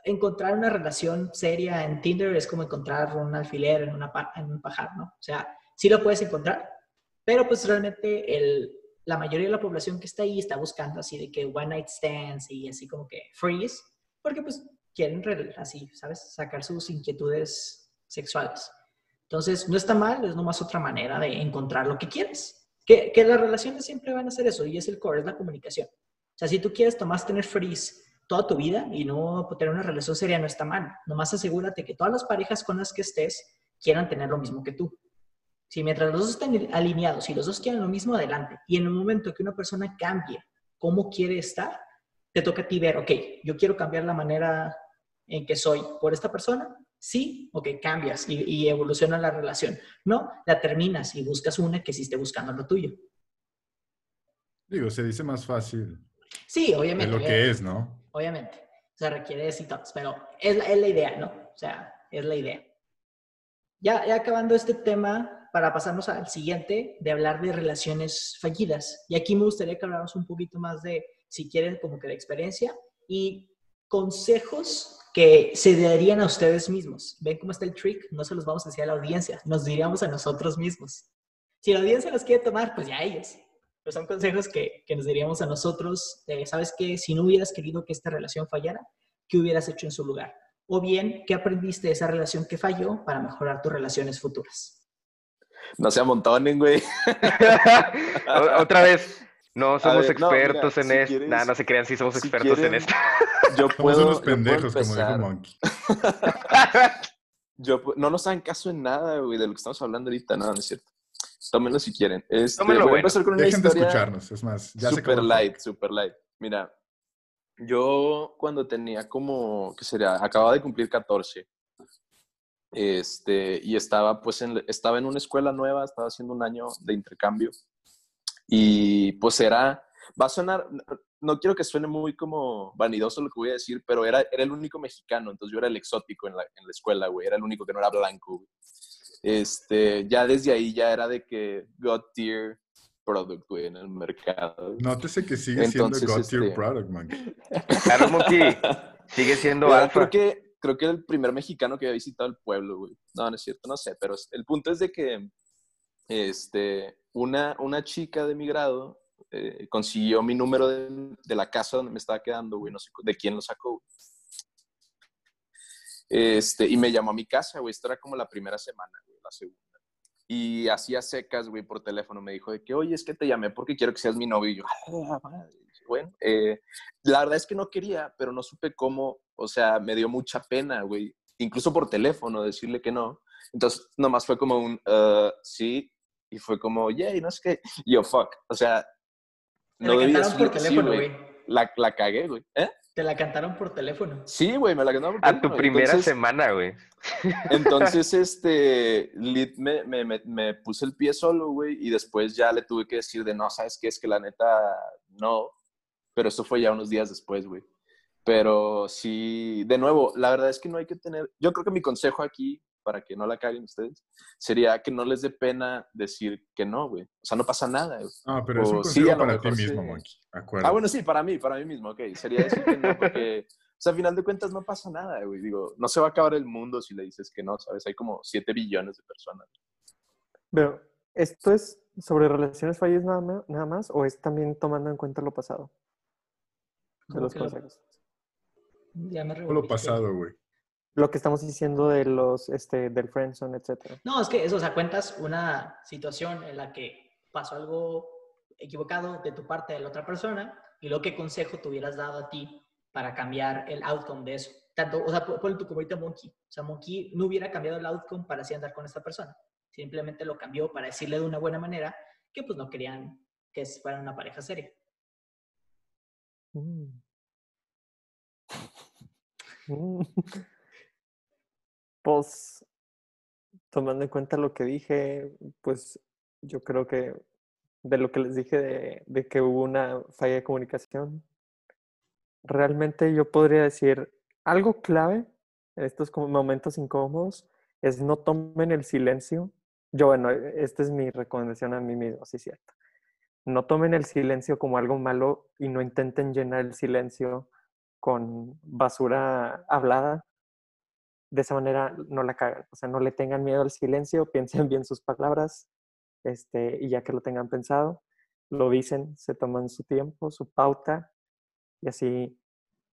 encontrar una relación seria en Tinder es como encontrar un alfiler en, una, en un pajar, ¿no? O sea, sí lo puedes encontrar, pero pues realmente el, la mayoría de la población que está ahí está buscando así de que one night stands y así como que freeze, porque pues quieren re- así, ¿sabes? Sacar sus inquietudes sexuales. Entonces, no está mal, es nomás otra manera de encontrar lo que quieres. Que, que las relaciones siempre van a hacer eso y es el core, es la comunicación. O sea, si tú quieres nomás tener freeze toda tu vida y no tener una relación seria, no está mal. Nomás asegúrate que todas las parejas con las que estés quieran tener lo mismo que tú. Si mientras los dos estén alineados y los dos quieren lo mismo, adelante. Y en el momento que una persona cambie cómo quiere estar, te toca a ti ver, ok, yo quiero cambiar la manera en que soy por esta persona. Sí, ok, cambias y, y evoluciona la relación. No, la terminas y buscas una que sí esté buscando lo tuyo.
Digo, se dice más fácil
Sí,
de
obviamente.
lo
obviamente.
que es, ¿no?
obviamente. O sea, requiere de citas, pero es, la- es la idea, ¿no? O sea, es la idea. Ya, ya acabando este tema, para pasarnos al siguiente, de hablar de relaciones fallidas. Y aquí me gustaría que habláramos un poquito más de, si quieren, como que de experiencia y consejos que se darían a ustedes mismos. ¿Ven cómo está el trick? No se los vamos a decir a la audiencia, nos diríamos a nosotros mismos. Si la audiencia los quiere tomar, pues ya ellos. Pero son consejos que, que nos diríamos a nosotros, ¿sabes qué? Si no hubieras querido que esta relación fallara, ¿qué hubieras hecho en su lugar? O bien, ¿qué aprendiste de esa relación que falló para mejorar tus relaciones futuras?
No se amontonen, güey.
Otra vez, no somos
ver, no, mira,
expertos en
si
esto.
quieres-
Nah, no se crean, sí somos
si
expertos en
quieren-
esto.
Yo
Somos
puedo.
unos
yo puedo
pendejos, como dijo. Monkey.
Yo no nos hagan caso en nada, güey, de lo que estamos hablando ahorita. No, no es cierto. Tómenlo si quieren. Este,
Tómenlo
voy a
bueno.
empezar con una
Dejen de
historia
escucharnos, es más. Ya
super light, super light. Mira, yo cuando tenía como, ¿qué sería? Acababa de cumplir 14. Este, y estaba pues en, estaba en una escuela nueva, estaba haciendo un año de intercambio. Y pues era, va a sonar, no quiero que suene muy como vanidoso lo que voy a decir, pero era, era el único mexicano, entonces yo era el exótico en la, en la escuela, güey, era el único que no era blanco, güey. Este, ya desde ahí ya era de que God tier product, güey, en el mercado.
Nótese que sigue
Entonces,
siendo God Tier
este-
Product, Monkey.
Claro, Monkey. Sigue siendo alfa.
creo que creo que era el primer mexicano que había visitado el pueblo, güey. No, no es cierto, no sé, pero el punto es de que este, una, una chica de mi grado eh, consiguió mi número de, de la casa donde me estaba quedando, güey, no sé de quién lo sacó. Este, y me llamó a mi casa, güey. Esto era como la primera semana, güey, la segunda. Y hacía secas, güey, por teléfono. Me dijo de que, oye, es que te llamé porque quiero que seas mi novio. Y yo, "Ah, madre". Bueno, eh, la verdad es que no quería, pero no supe cómo. O sea, me dio mucha pena, güey. Incluso por teléfono decirle que no. Entonces, nomás fue como un, "Ah, sí. Y fue como, yay, no sé qué. Y yo, fuck. O sea,
Te
no
la
debía
cantaron por teléfono,
güey. La, la cagué, güey. ¿Eh?
Te la cantaron por teléfono.
Sí, güey, me la cantaron por
A tu
teléfono.
primera
Entonces-
semana, güey.
entonces, este, Lit me, me, me, me puse el pie solo, güey, y después ya le tuve que decir de, no, ¿sabes qué? Es que la neta, no. Pero eso fue ya unos días después, güey. Pero sí, de nuevo, la verdad es que no hay que tener, yo creo que mi consejo aquí, para que no la caguen ustedes, sería que no les dé pena decir que no, güey. O sea, no pasa nada. güey.
Ah, pero es un
O sí, a lo
para ti mismo,
sí.
Monkey. Acuérdate.
Ah, bueno, sí, para mí, para mí mismo, ok. Sería decir que no, porque, o sea, a final de cuentas no pasa nada, güey. Digo, no se va a acabar el mundo si le dices que no, ¿sabes? Hay como 7 billones de personas.
Pero, ¿esto es sobre relaciones fallidas nada ma- nada más o es también tomando en cuenta lo pasado? De
¿Cómo
los consejos.
Ya me
Todo lo pasado, güey.
Lo que estamos diciendo de los, este, del friendzone, etcétera.
No, es que eso, o sea, cuentas una situación en la que pasó algo equivocado de tu parte de la otra persona y luego qué consejo te hubieras dado a ti para cambiar el outcome de eso. Tanto, o sea, pon pon tú como ahorita Monkey. O sea, Monkey no hubiera cambiado el outcome para así andar con esta persona. Simplemente lo cambió para decirle de una buena manera que pues no querían que fueran una pareja seria.
Mm. Mm. Pues, tomando en cuenta lo que dije, pues yo creo que de lo que les dije de, que hubo una falla de comunicación, realmente yo podría decir algo clave en estos momentos incómodos es no tomen el silencio. Yo, bueno, esta es mi recomendación a mí mismo, sí cierto. No tomen el silencio como algo malo y no intenten llenar el silencio con basura hablada. De esa manera no la cagan. O sea, no le tengan miedo al silencio, piensen bien sus palabras este, y ya que lo tengan pensado, lo dicen, se toman su tiempo, su pauta y así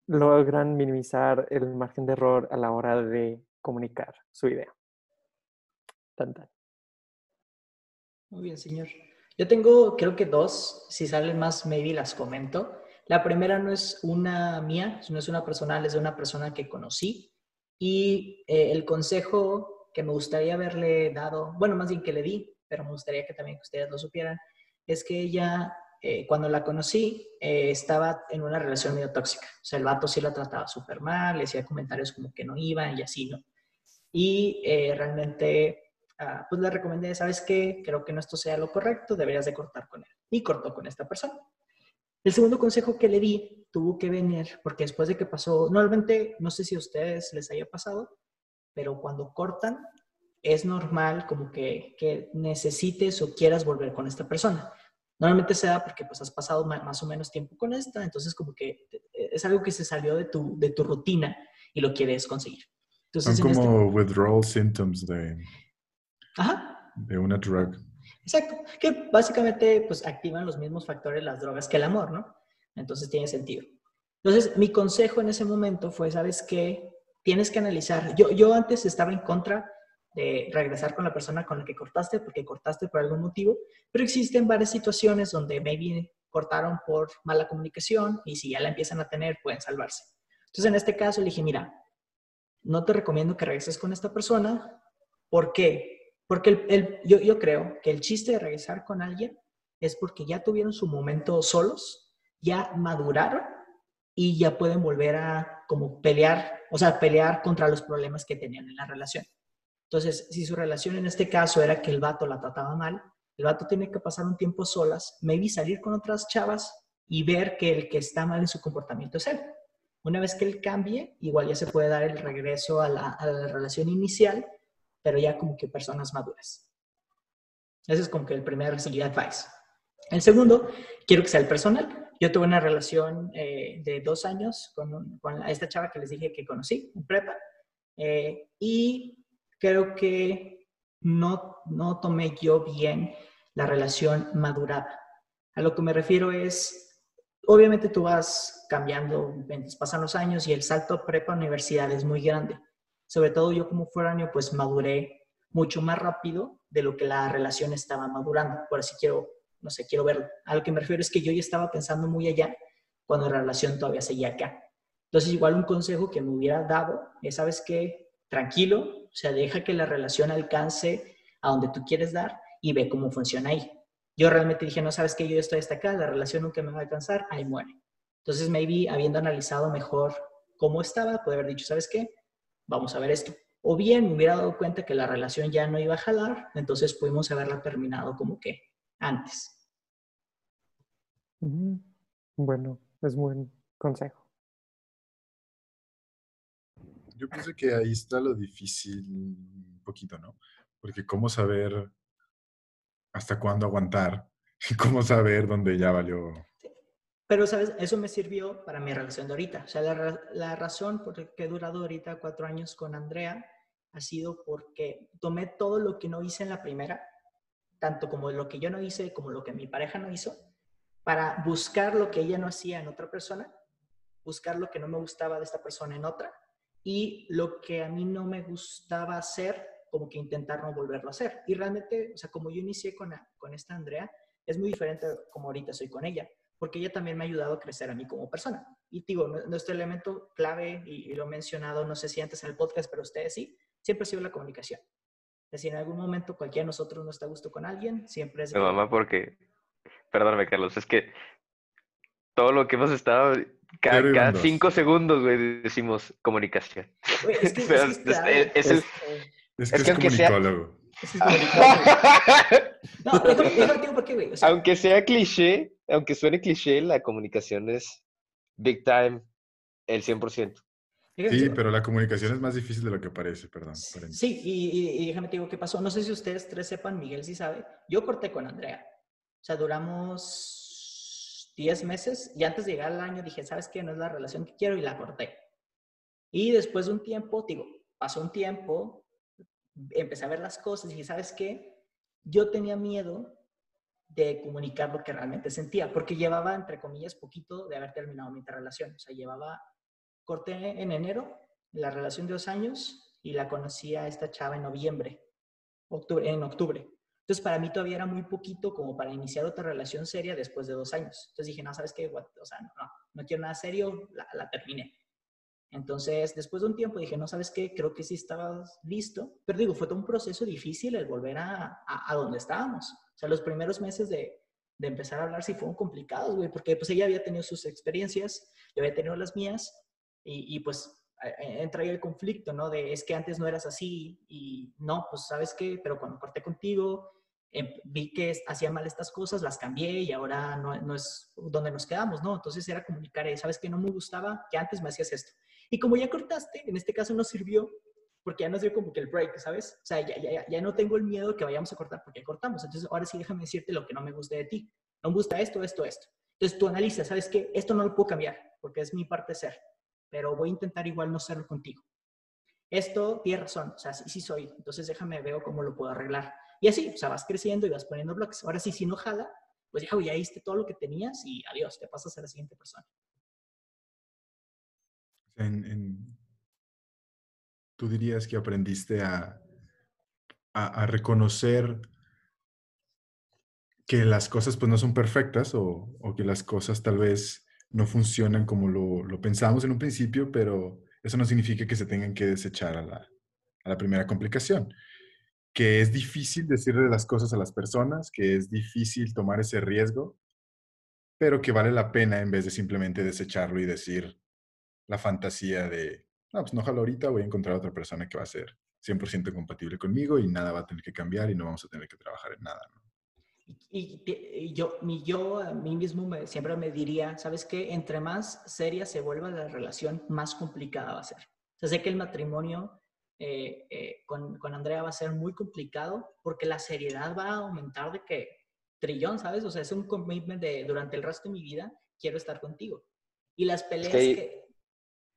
logran minimizar el margen de error a la hora de comunicar su idea. Tan, tan.
Muy bien, señor. Yo tengo, creo que dos. Si salen más, maybe las comento. La primera no es una mía, no es una personal, es de una persona que conocí. Y eh, el consejo que me gustaría haberle dado, bueno, más bien que le di, pero me gustaría que también ustedes lo supieran, es que ella eh, cuando la conocí, eh, estaba en una relación medio tóxica. O sea, el vato sí la trataba súper mal, le hacía comentarios como que no iban y así, ¿no? Y realmente, ah, pues le recomendé, ¿sabes qué? Creo que no esto sea lo correcto, deberías de cortar con él. Y cortó con esta persona. El segundo consejo que le di tuvo que venir, porque después de que pasó, normalmente, no sé si a ustedes les haya pasado, pero cuando cortan, es normal como que, que necesites o quieras volver con esta persona. Normalmente se da porque pues has pasado más o menos tiempo con esta, entonces como que eh, es algo que se salió de tu, de tu rutina y lo quieres conseguir. Entonces,
Son como este... withdrawal symptoms de,
Ajá.
de una drug.
Exacto, que básicamente pues activan los mismos factores las drogas que el amor, ¿no? Entonces tiene sentido. Entonces mi consejo en ese momento fue, ¿sabes qué? Tienes que analizar. Yo, yo antes estaba en contra de regresar con la persona con la que cortaste porque cortaste por algún motivo, pero existen varias situaciones donde maybe cortaron por mala comunicación y si ya la empiezan a tener pueden salvarse. Entonces en este caso le dije, mira, no te recomiendo que regreses con esta persona. ¿Por qué? Porque el, yo, creo que el chiste de regresar con alguien es porque ya tuvieron su momento solos, ya maduraron y ya pueden volver a como pelear, o sea, pelear contra los problemas que tenían en la relación. Entonces, si su relación en este caso era que el vato la trataba mal, el vato tiene que pasar un tiempo solas, maybe salir con otras chavas y ver que el que está mal en su comportamiento es él. Una vez que él cambie, igual ya se puede dar el regreso a la relación inicial, pero ya como que personas maduras. Ese es como que el primer advice. El segundo, quiero que sea el personal. Yo tuve una relación eh, de dos años con, con, esta chava que les dije que conocí en prepa. Eh, y creo que no, no tomé yo bien la relación madurada. A lo que me refiero es, obviamente tú vas cambiando, pasan los años y el salto prepa-universidad es muy grande. Sobre todo yo como foráneo, pues maduré mucho más rápido de lo que la relación estaba madurando. Por así quiero, no sé, quiero verlo. A lo que me refiero es que yo ya estaba pensando muy allá cuando la relación todavía seguía acá. Entonces, igual un consejo que me hubiera dado es, ¿sabes qué? Tranquilo, o sea, deja que la relación alcance a donde tú quieres dar y ve cómo funciona ahí. Yo realmente dije, no sabes que yo estoy hasta acá, la relación nunca me va a alcanzar, ahí muere. Entonces, maybe habiendo analizado mejor cómo estaba, puede haber dicho, ¿sabes qué? Vamos a ver esto. O bien me hubiera dado cuenta que la relación ya no iba a jalar, entonces pudimos haberla terminado como que antes.
Bueno, es buen consejo.
Yo pienso que ahí está lo difícil un poquito, ¿no? Porque cómo saber hasta cuándo aguantar y cómo saber dónde ya valió.
Pero, ¿sabes? Eso me sirvió para mi relación de ahorita. O sea, la, la razón por la que he durado ahorita cuatro años con Andrea ha sido porque tomé todo lo que no hice en la primera, tanto como lo que yo no hice, como lo que mi pareja no hizo, para buscar lo que ella no hacía en otra persona, buscar lo que no me gustaba de esta persona en otra y lo que a mí no me gustaba hacer, como que intentar no volverlo a hacer. Y realmente, o sea, como yo inicié con, con esta Andrea, es muy diferente como ahorita soy con ella, porque ella también me ha ayudado a crecer a mí como persona. Y digo, nuestro elemento clave, y, y lo he mencionado, no sé si antes en el podcast, pero ustedes sí, siempre ha sido la comunicación. Es decir, en algún momento cualquiera de nosotros no está a gusto con alguien, siempre es...
Mi mamá, porque, perdóname Carlos, es que todo lo que hemos estado cada, cada cinco segundos, güey, decimos comunicación.
Güey, es que es, que es,
es, es, el,
Es que es,
que aunque sea-.
No, digo por qué. güey. O sea,
Aunque sea cliché, aunque suene cliché, la comunicación es big time, el 100%.
fíjense,
Sí, pero la comunicación es más difícil de lo que parece, perdón.
Sí, y, y- y déjame te digo qué pasó. No sé si ustedes tres sepan, Miguel sí sabe. Yo corté con Andrea. O sea, duramos 10 meses y antes de llegar al año dije, ¿sabes qué? No es la relación que quiero y la corté. Y después de un tiempo, digo, pasó un tiempo, empecé a ver las cosas y dije, ¿sabes qué? Yo tenía miedo de comunicar lo que realmente sentía, porque llevaba, entre comillas, poquito de haber terminado mi relación. O sea, llevaba, corté en enero, la relación de dos años, y la conocí a esta chava en noviembre, octubre, en octubre. Entonces, para mí todavía era muy poquito como para iniciar otra relación seria después de dos años. Entonces dije, no, ¿sabes qué? O sea, no quiero nada serio, la, la terminé. Entonces, después de un tiempo dije, no, ¿sabes qué? Creo que sí estabas listo. Pero digo, fue todo un proceso difícil el volver a, a, a donde estábamos. O sea, los primeros meses de, de empezar a hablar sí fueron complicados, güey, porque pues ella había tenido sus experiencias, yo había tenido las mías, y, y pues eh, entra ahí el conflicto, ¿no? De es que antes no eras así, y no, pues sabes qué, pero cuando corté contigo, em, vi que hacía mal estas cosas, las cambié y ahora no, no es donde nos quedamos, ¿no? Entonces era comunicar, eh, sabes que no me gustaba que antes me hacías esto. Y como ya cortaste, en este caso no sirvió, porque ya nos dio como que el break, ¿sabes? O sea, ya, ya, ya no tengo el miedo que vayamos a cortar porque cortamos. Entonces, ahora sí déjame decirte lo que no me gusta de ti. No me gusta esto, esto, esto. Entonces, tú analizas, ¿sabes qué? Esto no lo puedo cambiar porque es mi parte de ser, pero voy a intentar igual no serlo contigo. Esto, tienes razón, o sea, sí, sí soy. Entonces, déjame veo cómo lo puedo arreglar. Y así, o sea, vas creciendo y vas poniendo bloques. Ahora sí, si no jala, pues ya, ya diste todo lo que tenías y adiós, te pasas a la siguiente persona.
En- tú dirías que aprendiste a, a- reconocer que las cosas pues no son perfectas o, o que las cosas tal vez no funcionan como lo, lo pensamos en un principio, pero eso no significa que se tengan que desechar a la, a la primera complicación. Que es difícil decirle las cosas a las personas, que es difícil tomar ese riesgo, pero que vale la pena en vez de simplemente desecharlo y decir la fantasía de, no, pues no jalo ahorita, voy a encontrar a otra persona que va a ser 100% compatible conmigo y nada va a tener que cambiar y no vamos a tener que trabajar en nada. ¿no?
Y, yo, mi yo a mí mismo me- siempre me diría, ¿sabes qué? Entre más seria se vuelva la relación, más complicada va a ser. O sea, sé que el matrimonio eh, eh, con, con Andrea va a ser muy complicado porque la seriedad va a aumentar de que trillón, ¿sabes? O sea, es un commitment de durante el resto de mi vida quiero estar contigo. Y las peleas que...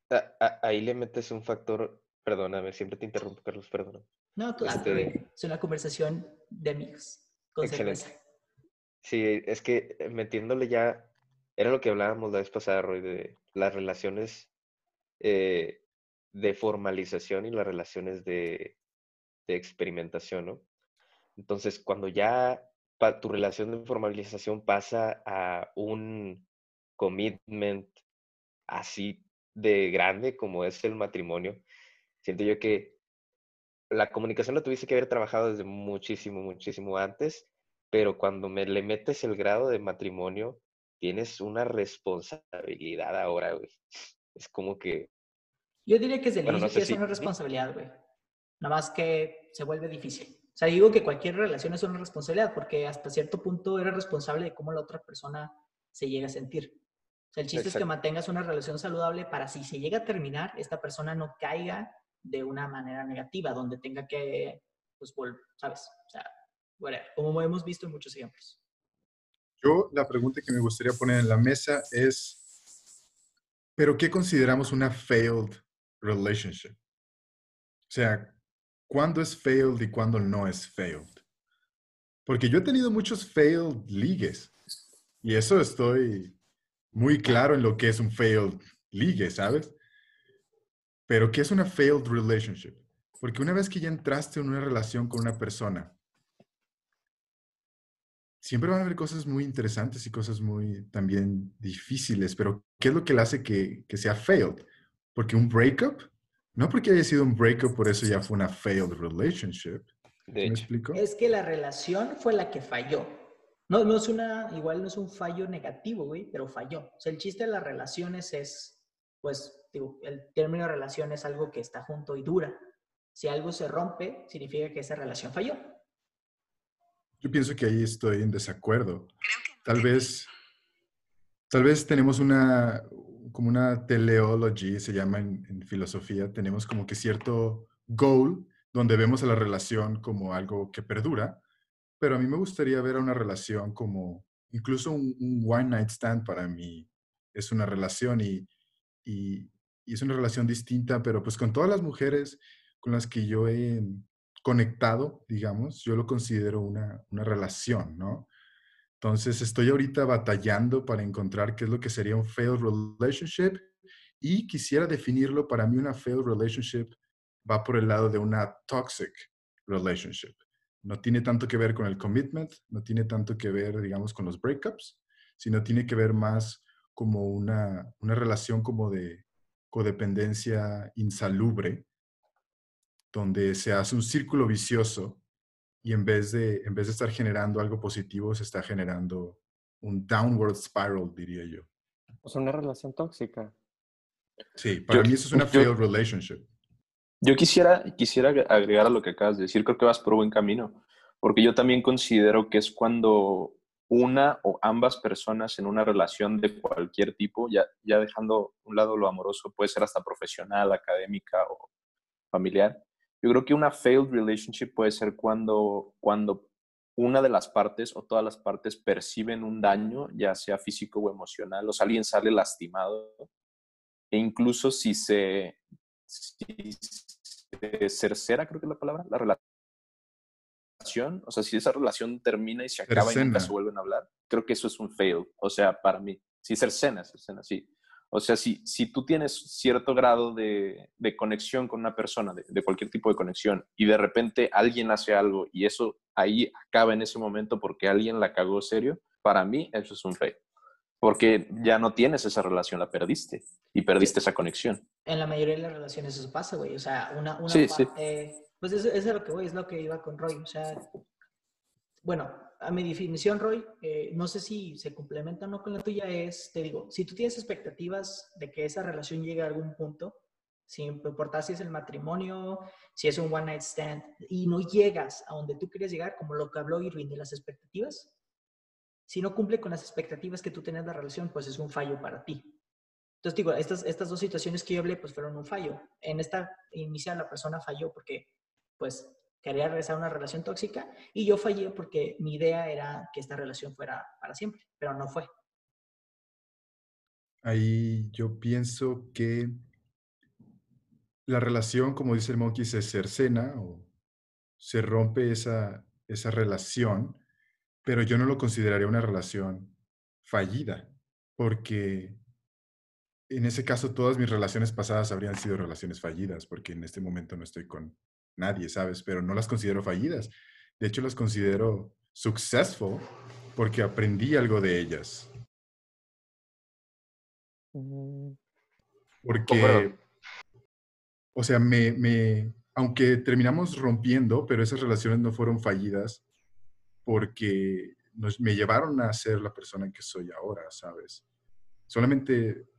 A- a- ahí le metes un factor, perdóname, siempre te interrumpo, Carlos, perdona.
No, claro,
Este-
es una conversación de amigos. Con
Excelente. Sí, es que eh, metiéndole ya, era lo que hablábamos la vez pasada, Roy, de las relaciones eh, de formalización y las relaciones de, de experimentación, ¿no? Entonces, cuando ya tu relación de formalización pasa a un commitment así de grande como es el matrimonio, siento yo que la comunicación la tuviste que haber trabajado desde muchísimo, muchísimo antes, pero cuando me le metes el grado de matrimonio, tienes una responsabilidad ahora, güey. Es como que,
Yo diría que desde el
Bueno, no
inicio
sé
sí es
si-
una responsabilidad, güey. Nada más que se vuelve difícil. O sea, digo que cualquier relación es una responsabilidad porque hasta cierto punto eres responsable de cómo la otra persona se llega a sentir. O sea, el chiste es que mantengas una relación saludable para si se llega a terminar, esta persona no caiga de una manera negativa, donde tenga que, pues, volver, ¿sabes? O sea, whatever, como hemos visto en muchos ejemplos.
Yo la pregunta que me gustaría poner en la mesa es, ¿pero qué consideramos una failed relationship? O sea, ¿cuándo es failed y cuándo no es failed? Porque yo he tenido muchos failed ligues y eso estoy muy claro en lo que es un failed ligue, ¿sabes? Pero ¿qué es una failed relationship? Porque una vez que ya entraste en una relación con una persona, siempre van a haber cosas muy interesantes y cosas muy también difíciles, pero ¿qué es lo que le hace que, que sea failed? Porque un breakup, no porque haya sido un breakup, por eso ya fue una failed relationship.
de
¿Sí ¿Me
hecho,
explico?
Es que la relación fue la que falló. No, no es una, igual no es un fallo negativo, güey, pero falló. O sea, el chiste de las relaciones es, pues, digo, el término de relación es algo que está junto y dura. Si algo se rompe, significa que esa relación falló.
yo pienso que ahí estoy en desacuerdo. Tal vez, tal vez tenemos una, como una teleology, se llama en, en filosofía, tenemos como que cierto goal donde vemos a la relación como algo que perdura, pero a mí me gustaría ver una relación como incluso un, one night stand para mí es una relación y, y, y es una relación distinta, pero pues con todas las mujeres con las que yo he conectado, digamos, yo lo considero una, una relación, ¿no? Entonces estoy ahorita batallando para encontrar qué es lo que sería un failed relationship y quisiera definirlo para mí una failed relationship va por el lado de una toxic relationship. No tiene tanto que ver con el commitment, no tiene tanto que ver, digamos, con los breakups, sino tiene que ver más como una, una relación como de codependencia insalubre, donde se hace un círculo vicioso y en vez de, en vez de estar generando algo positivo, se está generando un downward spiral, diría yo.
O sea, una relación tóxica.
Sí, para
Yo-
mí eso es una
yo-
failed relationship.
Yo quisiera, quisiera agregar a lo que acabas de decir, creo que vas por buen camino, porque yo también considero que es cuando una o ambas personas en una relación de cualquier tipo, ya, ya dejando un lado lo amoroso, puede ser hasta profesional, académica o familiar, yo creo que una failed relationship puede ser cuando, cuando una de las partes o todas las partes perciben un daño, ya sea físico o emocional, o sea, alguien sale lastimado, e incluso si se, si se cercera, creo que es la palabra, la relación, o sea, si esa relación termina y se acaba y nunca
Cercena.
se vuelven a hablar, creo que eso es un fail, o sea, para mí, si cercena, cercena, sí. O sea, si, si tú tienes cierto grado de, de conexión con una persona, de, de cualquier tipo de conexión, y de repente alguien hace algo y eso ahí acaba en ese momento porque alguien la cagó serio, para mí eso es un fail. Porque ya no tienes esa relación, la perdiste y perdiste esa conexión.
En la mayoría de las relaciones eso pasa, güey. O sea, una, una
Sí, sí.
parte... Pues eso, eso es lo que voy, es lo que iba con Roy. O sea, bueno, a mi definición, Roy, eh, no sé si se complementa o no con la tuya, es, te digo, si tú tienes expectativas de que esa relación llegue a algún punto, sin importar si es el matrimonio, si es un one night stand, y no llegas a donde tú querías llegar, como lo que habló Irving de las expectativas, si no cumple con las expectativas que tú tenías de la relación, pues es un fallo para ti. Entonces, digo, estas, estas dos situaciones que yo hablé, pues fueron un fallo. En esta inicial, la persona falló porque, pues, quería regresar a una relación tóxica y yo fallé porque mi idea era que esta relación fuera para siempre, pero no fue.
Ahí yo pienso que la relación, como dice el monkey, se cercena o se rompe esa, esa relación, pero yo no lo consideraría una relación fallida, porque en ese caso todas mis relaciones pasadas habrían sido relaciones fallidas, porque en este momento no estoy con nadie, ¿sabes? Pero no las considero fallidas. De hecho, las considero successful porque aprendí algo de ellas.
Mm,
Porque, o sea, me, me, aunque terminamos rompiendo, pero esas relaciones no fueron fallidas porque nos, me llevaron a ser la persona que soy ahora, ¿sabes? Solamente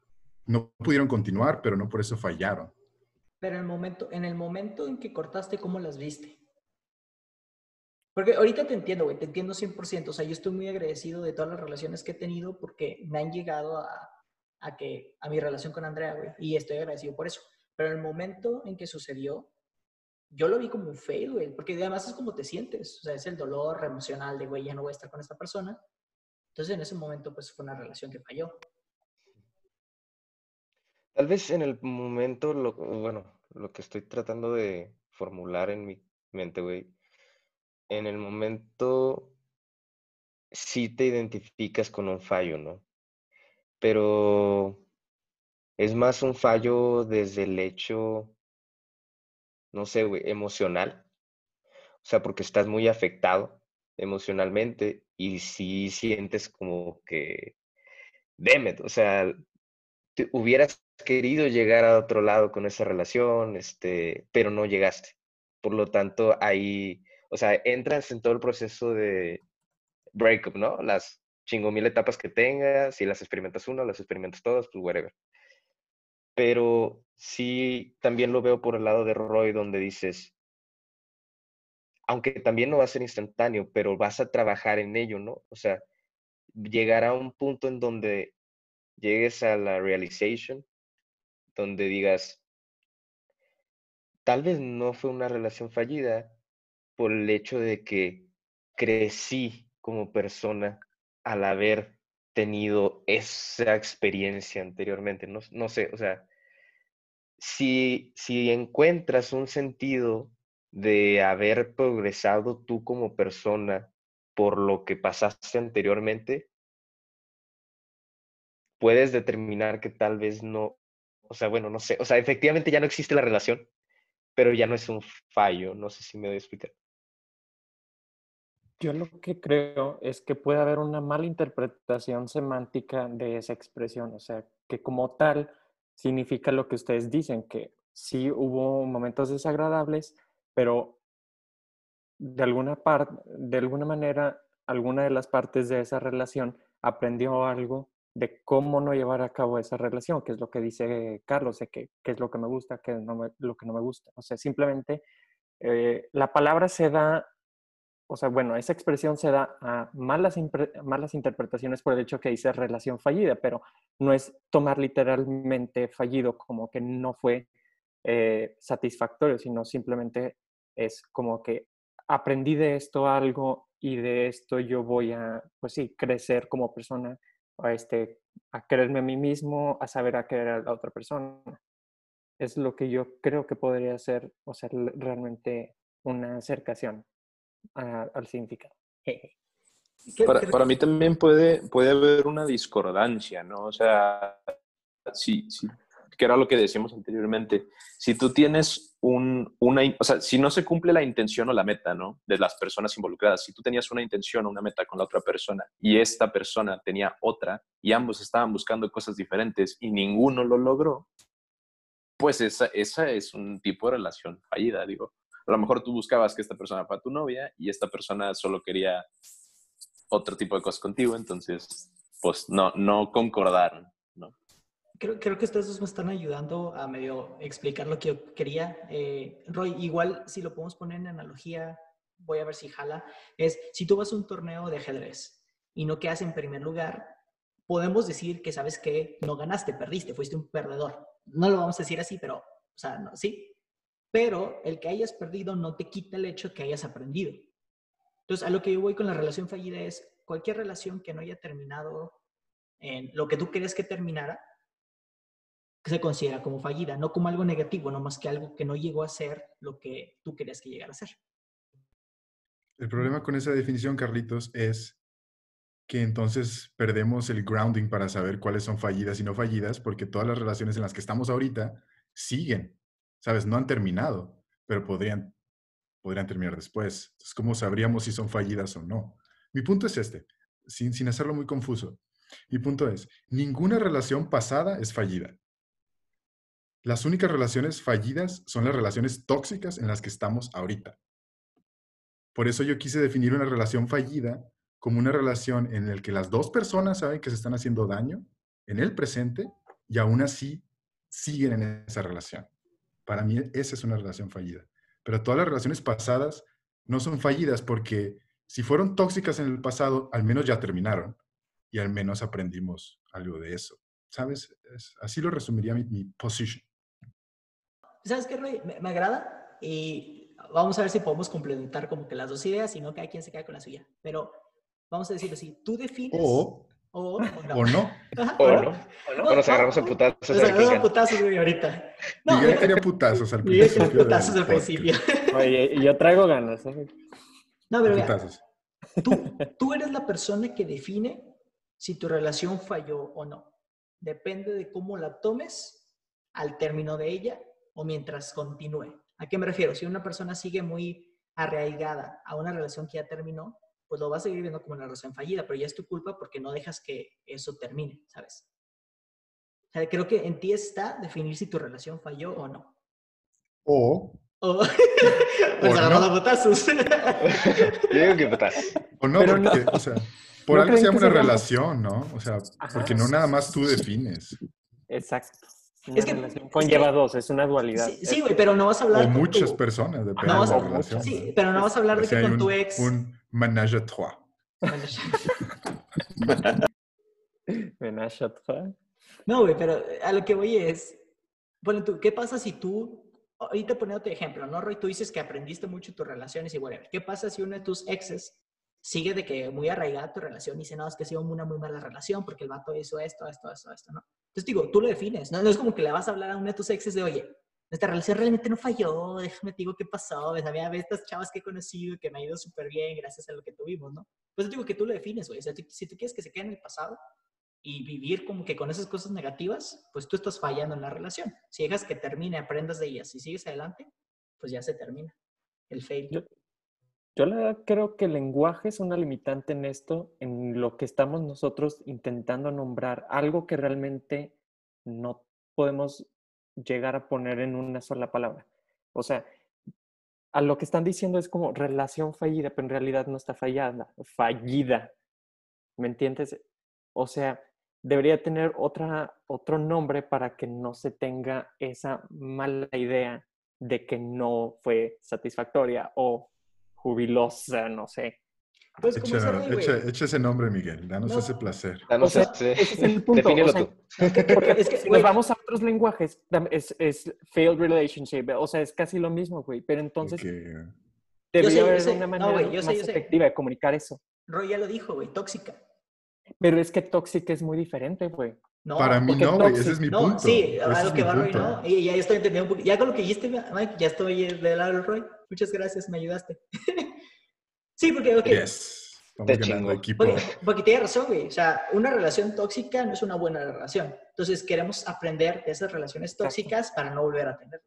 no pudieron continuar, pero no por eso fallaron.
Pero en el momento, en el momento en que cortaste, ¿cómo las viste? Porque ahorita te entiendo, güey, te entiendo 100%. O sea, yo estoy muy agradecido de todas las relaciones que he tenido porque me han llegado a, a que, a mi relación con Andrea, güey, y estoy agradecido por eso. Pero en el momento en que sucedió, yo lo vi como un fail, güey, porque además es como te sientes. O sea, es el dolor emocional de, güey, ya no voy a estar con esta persona. Entonces, en ese momento, pues fue una relación que falló.
Tal vez en el momento, lo, bueno, lo que estoy tratando de formular en mi mente, güey, en el momento sí te identificas con un fallo, ¿no? Pero es más un fallo desde el hecho, no sé, güey, emocional. O sea, porque estás muy afectado emocionalmente y sí sientes como que, damn it, o sea, te hubieras querido llegar a otro lado con esa relación, este, pero no llegaste. Por lo tanto, ahí, o sea, entras en todo el proceso de breakup, ¿no? Las chingo mil etapas que tengas, si las experimentas una, las experimentas todas, pues whatever. Pero sí, también lo veo por el lado de Roy, donde dices, aunque también no va a ser instantáneo, pero vas a trabajar en ello, ¿no? O sea, llegará a un punto en donde llegues a la realization, donde digas, tal vez no fue una relación fallida por el hecho de que crecí como persona al haber tenido esa experiencia anteriormente. No, no sé, o sea, si, si encuentras un sentido de haber progresado tú como persona por lo que pasaste anteriormente, puedes determinar que tal vez no, o sea, bueno, no sé, o sea, efectivamente ya no existe la relación, pero ya no es un fallo, no sé si me doy a explicar.
Yo lo que creo es que puede haber una mala interpretación semántica de esa expresión, o sea, que como tal significa lo que ustedes dicen, que sí hubo momentos desagradables, pero de alguna parte, de alguna manera, alguna de las partes de esa relación aprendió algo de cómo no llevar a cabo esa relación, que es lo que dice Carlos, de qué es lo que me gusta, qué es lo que no me gusta. O sea, simplemente eh, la palabra se da o sea, bueno, esa expresión se da a malas, malas interpretaciones por el hecho que dice relación fallida, pero no es tomar literalmente fallido como que no fue eh, satisfactorio, sino simplemente es como que aprendí de esto algo y de esto yo voy a, pues sí, crecer como persona, a, este, a quererme a mí mismo, a saber a querer a la otra persona. Es lo que yo creo que podría ser, o sea, realmente una acercación al significado.
Para, para, mí también puede, puede haber una discordancia, ¿no? O sea, si, si, que era lo que decíamos anteriormente, si tú tienes un, una, o sea, si no se cumple la intención o la meta, ¿no? De las personas involucradas, si tú tenías una intención o una meta con la otra persona y esta persona tenía otra y ambos estaban buscando cosas diferentes y ninguno lo logró, pues esa, esa es un tipo de relación fallida, digo a lo mejor tú buscabas que esta persona fuera tu novia y esta persona solo quería otro tipo de cosas contigo, entonces, pues no, no concordaron, ¿no?
Creo, creo que ustedes me están ayudando a medio explicar lo que yo quería. Eh, Roy, igual si lo podemos poner en analogía, voy a ver si jala, es si tú vas a un torneo de ajedrez y no quedas en primer lugar, podemos decir que sabes que no ganaste, perdiste, fuiste un perdedor. No lo vamos a decir así, pero, o sea, sí, pero el que hayas perdido no te quita el hecho que hayas aprendido. Entonces, a lo que yo voy con la relación fallida es cualquier relación que no haya terminado en lo que tú querías que terminara, se considera como fallida, no como algo negativo, no más que algo que no llegó a ser lo que tú querías que llegara a ser.
El problema con esa definición, Carlitos, es que entonces perdemos el grounding para saber cuáles son fallidas y no fallidas, porque todas las relaciones en las que estamos ahorita siguen. ¿Sabes? No han terminado, pero podrían, podrían terminar después. Entonces, ¿cómo sabríamos si son fallidas o no? Mi punto es este, sin, sin hacerlo muy confuso. Mi punto es, ninguna relación pasada es fallida. Las únicas relaciones fallidas son las relaciones tóxicas en las que estamos ahorita. Por eso yo quise definir una relación fallida como una relación en la que las dos personas saben que se están haciendo daño en el presente y aún así siguen en esa relación. Para mí esa es una relación fallida. Pero todas las relaciones pasadas no son fallidas porque si fueron tóxicas en el pasado, al menos ya terminaron y al menos aprendimos algo de eso. ¿Sabes? así lo resumiría mi, mi position.
¿Sabes qué, Roy? Me, agrada y vamos a ver si podemos complementar como que las dos ideas y no cada quien se queda con la suya. Pero vamos a decirlo así, tú defines...
O
o,
no.
O no. O no. O nos agarramos a putazos.
Nos agarramos a putazos, güey, ahorita.
No, Miguel quería putazos al principio.
Miguel quería putazos al principio.
Oye, yo traigo ganas. ¿eh?
No, pero mira, tú, tú eres la persona que define si tu relación falló o no. Depende de cómo la tomes al término de ella o mientras continúe. ¿A qué me refiero? Si una persona sigue muy arraigada a una relación que ya terminó, pues lo vas a seguir viendo como una relación fallida, pero ya es tu culpa porque no dejas que eso termine, ¿sabes? O sea, creo que en ti está definir si tu relación falló o no.
O.
O. pues agarramos no. botazos.
Yo digo que putazos.
O no, porque, no. o sea, por ¿No algo se llama una relación, ¿no? O sea, Ajá. porque no nada más tú defines.
Exacto. Una
Es que-
relación
es
conlleva
que-
dos, es una dualidad.
Sí, sí, güey, pero no vas a hablar
O
con
muchas
tu-
personas, depende
No,
de
o sea,
la relación.
Sí, pero no vas a hablar de
Así
que con
un,
tu ex.
un ménage à trois.
Menage à trois.
No, güey, pero a lo que voy es, bueno, tú, ¿qué pasa si tú, ahorita poniéndote ejemplo, ¿no, Roy? Tú dices que aprendiste mucho tus relaciones y whatever. ¿Qué pasa si uno de tus exes sigue de que muy arraigada tu relación y dice, no, es que ha sido una muy mala relación porque el vato hizo esto, esto, esto, esto, ¿no? Entonces digo, tú lo defines, ¿no? No es como que le vas a hablar a uno de tus exes de, oye, nuestra relación realmente no falló, déjame te digo qué pasó, ves, había estas chavas que he conocido que me ha ido súper bien gracias a lo que tuvimos, ¿no? Pues yo digo que tú lo defines, güey. O sea, si tú quieres que se quede en el pasado y vivir como que con esas cosas negativas, pues tú estás fallando en la relación. Si dejas que termine, aprendas de ellas y sigues adelante, pues ya se termina el fail.
Yo- Yo la verdad creo que el lenguaje es una limitante en esto, en lo que estamos nosotros intentando nombrar, algo que realmente no podemos llegar a poner en una sola palabra. O sea, a lo que están diciendo es como relación fallida, pero en realidad no está fallada, fallida. ¿Me entiendes? O sea, debería tener otra, otro nombre para que no se tenga esa mala idea de que no fue satisfactoria o jubilosa, no sé.
Dice
Echa,
Roy, güey,
echa- echa ese nombre, Miguel. Danos
No.
ese placer.
Danos
O sea,
este-
ese es el punto, o sea,
tú.
Porque
Es que,
si
güey-
nos vamos a otros lenguajes, es, es failed relationship, o sea, es casi lo mismo, güey. Pero entonces
Porque,
debería haber
sé.
una
No,
manera
güey, yo sé,
más
sé.
efectiva de comunicar eso.
Roy ya lo dijo, güey, tóxica.
Pero es que tóxica es muy diferente, güey.
No,
para mí no, güey. Ese es mi
no,
punto.
sí,
Ese
a
es
lo que va Roy. ¿no? Y ya estoy entendiendo un poquito. Ya con lo que dijiste, Mike, ya estoy del lado del Roy. Muchas gracias, me ayudaste. sí, porque, ok,
Yes.
Te chingo.
equipo.
Porque, porque tiene razón, güey. O sea, una relación tóxica no es una buena relación. Entonces, queremos aprender de esas relaciones tóxicas para no volver a tener.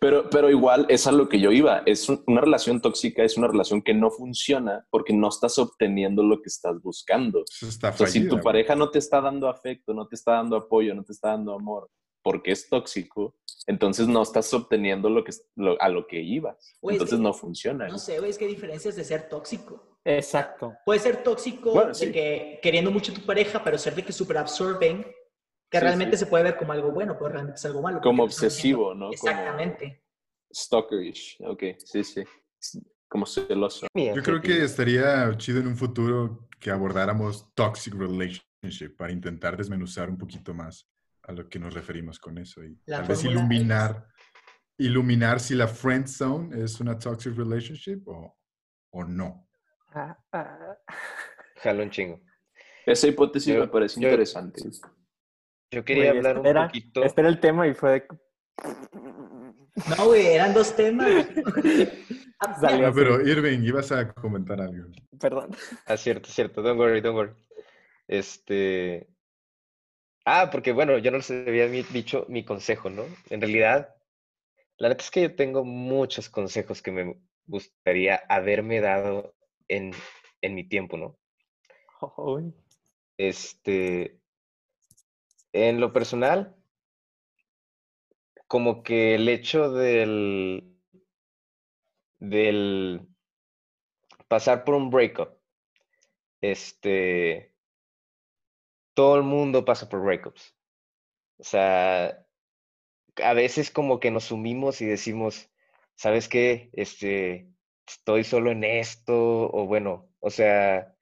Pero, pero igual es a lo que yo iba. Es un- una relación tóxica, es una relación que no funciona porque no estás obteniendo lo que estás buscando.
Eso está
O sea, si
fallida,
tu
güey.
pareja no te está dando afecto, no te está dando apoyo, no te está dando amor, porque es tóxico, entonces no estás obteniendo lo que, lo- a lo que ibas.
Güey, es
entonces
que-
no funciona.
No sé, güey, es que hay diferencias de ser tóxico.
Exacto.
Puede ser tóxico
Bueno,
de
sí.
que queriendo mucho a tu pareja, pero ser de que súper absorben, que
Sí,
realmente
sí.
se puede ver como algo bueno, pero realmente es algo malo.
Como obsesivo, ¿no? Como
Exactamente.
stalkerish. Ok, sí, sí. Como celoso.
Yo creo que estaría chido en un futuro que abordáramos toxic relationship para intentar desmenuzar un poquito más a lo que nos referimos con eso y
La
tal vez iluminar, iluminar si la friend zone es una toxic relationship o, o no.
Ah, ah.
Jalo un chingo.
Esa hipótesis
Yo-
me parece
yo-
interesante.
Yo quería hablar un poquito.
Este era el tema y fue de...
No, güey, eran dos temas.
Salió.
mira,
Ah, pero Irving, ibas a comentar algo.
Perdón.
Ah, cierto, cierto. Don't worry, don't worry. Este. Ah, porque bueno, yo no les había dicho mi consejo, ¿no? En realidad, la neta es que yo tengo muchos consejos que me gustaría haberme dado en, en mi tiempo, ¿no? Este. En lo personal, como que el hecho del. del pasar por un breakup. Este. Todo el mundo pasa por breakups. O sea, a veces como que nos sumimos y decimos, ¿sabes qué? Este, estoy solo en esto, o bueno, o sea,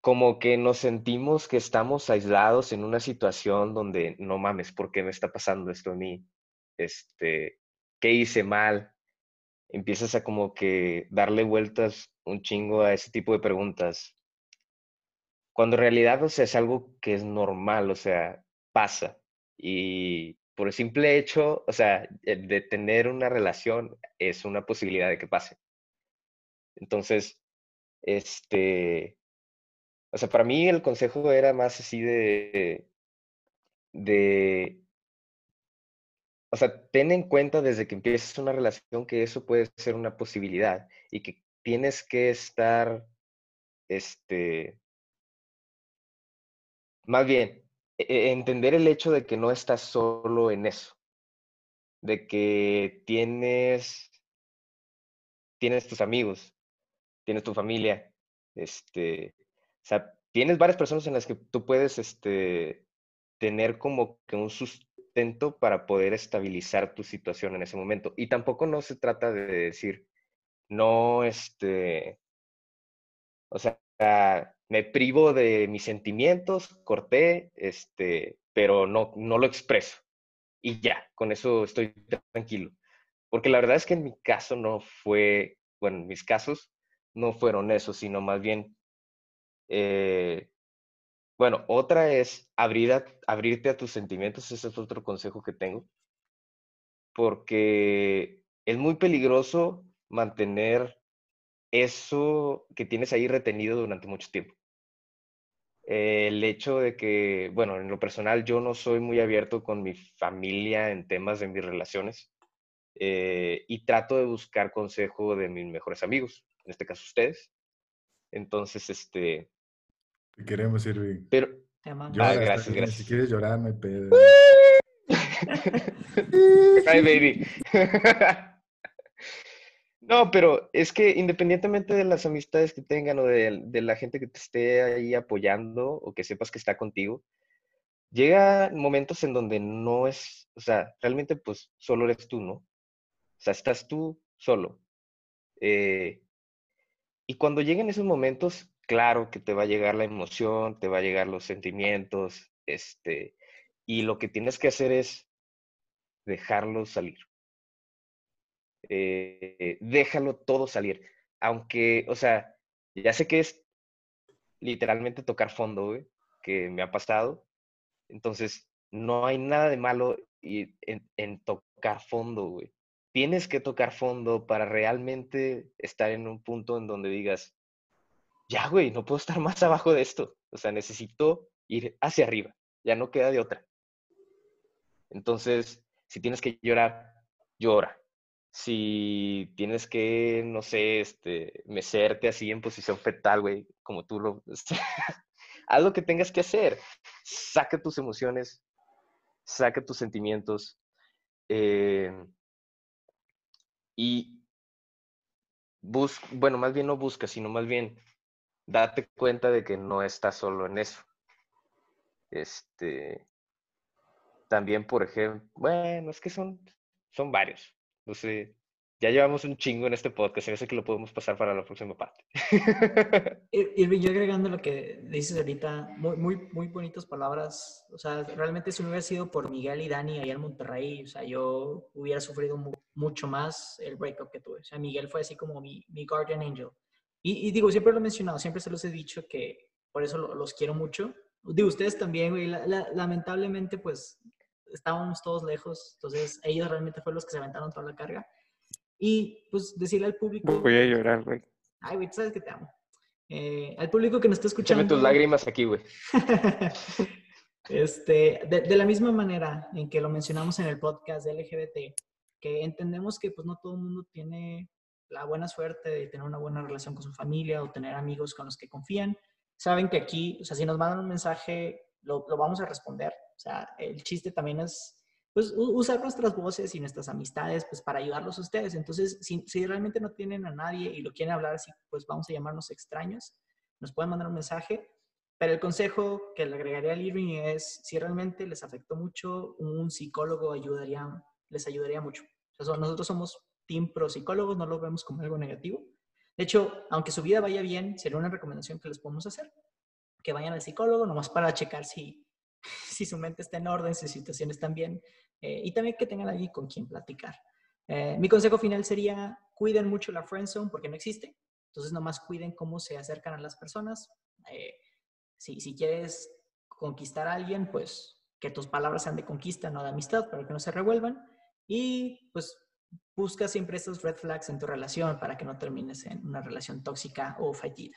como que nos sentimos que estamos aislados en una situación donde no mames, ¿por qué me está pasando esto a mí? Este, ¿qué hice mal? Empiezas a como que darle vueltas un chingo a ese tipo de preguntas. Cuando en realidad, o sea, es algo que es normal, o sea, pasa. Y por el simple hecho, o sea, el de tener una relación es una posibilidad de que pase. Entonces, este, o sea, para mí el consejo era más así de, de, o sea, ten en cuenta desde que empieces una relación que eso puede ser una posibilidad y que tienes que estar, este, más bien, e- e- entender el hecho de que no estás solo en eso, de que tienes, tienes tus amigos, tienes tu familia, este, o sea, tienes varias personas en las que tú puedes, este, tener como que un sustento para poder estabilizar tu situación en ese momento. Y tampoco no se trata de decir, no, este, o sea, me privo de mis sentimientos, corté, este, pero no, no lo expreso. Y ya, con eso estoy tranquilo. Porque la verdad es que en mi caso no fue, bueno, en mis casos no fueron eso, sino más bien, eh, bueno, otra es abrir abrirte a tus sentimientos, ese es otro consejo que tengo, porque es muy peligroso mantener eso que tienes ahí retenido durante mucho tiempo. El hecho de que, bueno, en lo personal yo no soy muy abierto con mi familia en temas de mis relaciones eh, y trato de buscar consejo de mis mejores amigos, en este caso ustedes. Entonces, este...
Te queremos, Irving.
Pero...
ah, gracias, gracias. Si quieres llorar, no hay pedo.
Hi, baby. No, pero es que independientemente de las amistades que tengan o de, la gente que te esté ahí apoyando o que sepas que está contigo, llega momentos en donde no es, o sea, realmente pues solo eres tú, ¿no? O sea, estás tú solo. Eh, y cuando lleguen esos momentos, claro que te va a llegar la emoción, te va a llegar los sentimientos, este, y lo que tienes que hacer es dejarlos salir. Eh, déjalo todo salir. Aunque, o sea, ya sé que es literalmente tocar fondo, que me ha pasado. Entonces, no hay nada de malo en, tocar fondo, güey. Tienes que tocar fondo para realmente estar en un punto en donde digas, ya, güey, no puedo estar más abajo de esto. O sea, necesito ir hacia arriba. Ya no queda de otra. Entonces, si tienes que llorar, llora si tienes que, no sé, este, mecerte así en posición fetal, güey, como tú lo... haz lo que tengas que hacer. Saca tus emociones, saca tus sentimientos. Eh, y bus bueno, más bien no busca, sino más bien date cuenta de que no estás solo en eso. Este, también, por ejemplo, bueno, es que son, son varios. No sé, ya llevamos un chingo en este podcast, y sé que lo podemos pasar para la próxima parte.
Irving, yo agregando lo que dices ahorita, muy, muy, muy bonitas palabras. O sea, realmente si no hubiera sido por Miguel y Dani allá en Monterrey, o sea, yo hubiera sufrido mucho más el breakup que tuve. O sea, Miguel fue así como mi, mi guardian angel. Y, digo, siempre lo he mencionado, siempre se los he dicho que por eso los quiero mucho. Digo, ustedes también, güey, lamentablemente, pues estábamos todos lejos, entonces ellos realmente fueron los que se aventaron toda la carga. Y pues decirle al público...
Voy a llorar, güey.
Ay, güey, tú sabes que te amo. Eh, al público que nos está escuchando...
Échame tus lágrimas aquí, güey.
este, de, la misma manera en que lo mencionamos en el podcast de LGBT, que entendemos que pues no todo el mundo tiene la buena suerte de tener una buena relación con su familia o tener amigos con los que confían. Saben que aquí, o sea, si nos mandan un mensaje, lo, lo vamos a responder. O sea, el chiste también es pues usar nuestras voces y nuestras amistades pues para ayudarlos a ustedes. Entonces, si, si, realmente no tienen a nadie y lo quieren hablar así, pues vamos a llamarnos extraños, nos pueden mandar un mensaje. Pero el consejo que le agregaría al Irving es, si realmente les afectó mucho, un psicólogo ayudaría, les ayudaría mucho. nosotros somos team pro psicólogos, no lo vemos como algo negativo. De hecho, aunque su vida vaya bien, sería una recomendación que les podemos hacer. Que vayan al psicólogo nomás para checar si, si su mente está en orden, si sus situaciones están bien, eh, y también que tengan alguien con quien platicar. Eh, mi consejo final sería, cuiden mucho la friend zone porque no existe, entonces nomás cuiden cómo se acercan a las personas. Eh, si, si quieres conquistar a alguien, pues que tus palabras sean de conquista, no de amistad, para que no se revuelvan. Y pues busca siempre esos red flags en tu relación para que no termines en una relación tóxica o fallida.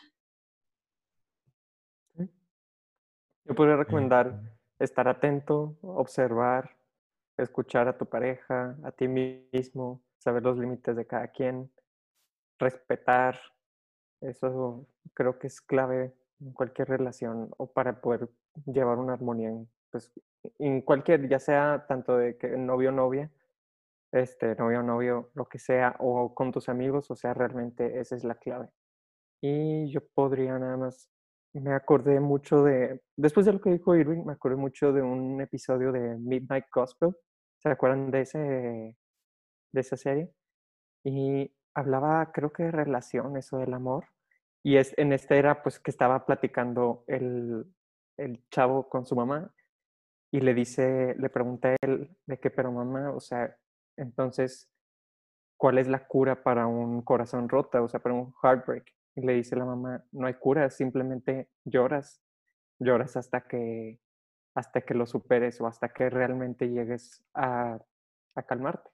Yo podría recomendar estar atento, observar, escuchar a tu pareja, a ti mismo, saber los límites de cada quien, respetar. Eso creo que es clave en cualquier relación o para poder llevar una armonía en, pues, en cualquier, ya sea tanto de que novio o novia, este, novio o novio, lo que sea, o con tus amigos, o sea, realmente esa es la clave. Y yo podría nada más me acordé mucho de, después de lo que dijo Irving, me acordé mucho de un episodio de Midnight Gospel. ¿Se acuerdan de, ese, de esa serie? Y hablaba, creo que de relaciones o del amor. Y es, en este era pues que estaba platicando el, el chavo con su mamá y le dice, le pregunta a él de qué, pero mamá, o sea, entonces, ¿cuál es la cura para un corazón roto? O sea, para un heartbreak. Y le dice la mamá, no hay cura, simplemente lloras, lloras hasta que, hasta que lo superes o hasta que realmente llegues a, a calmarte.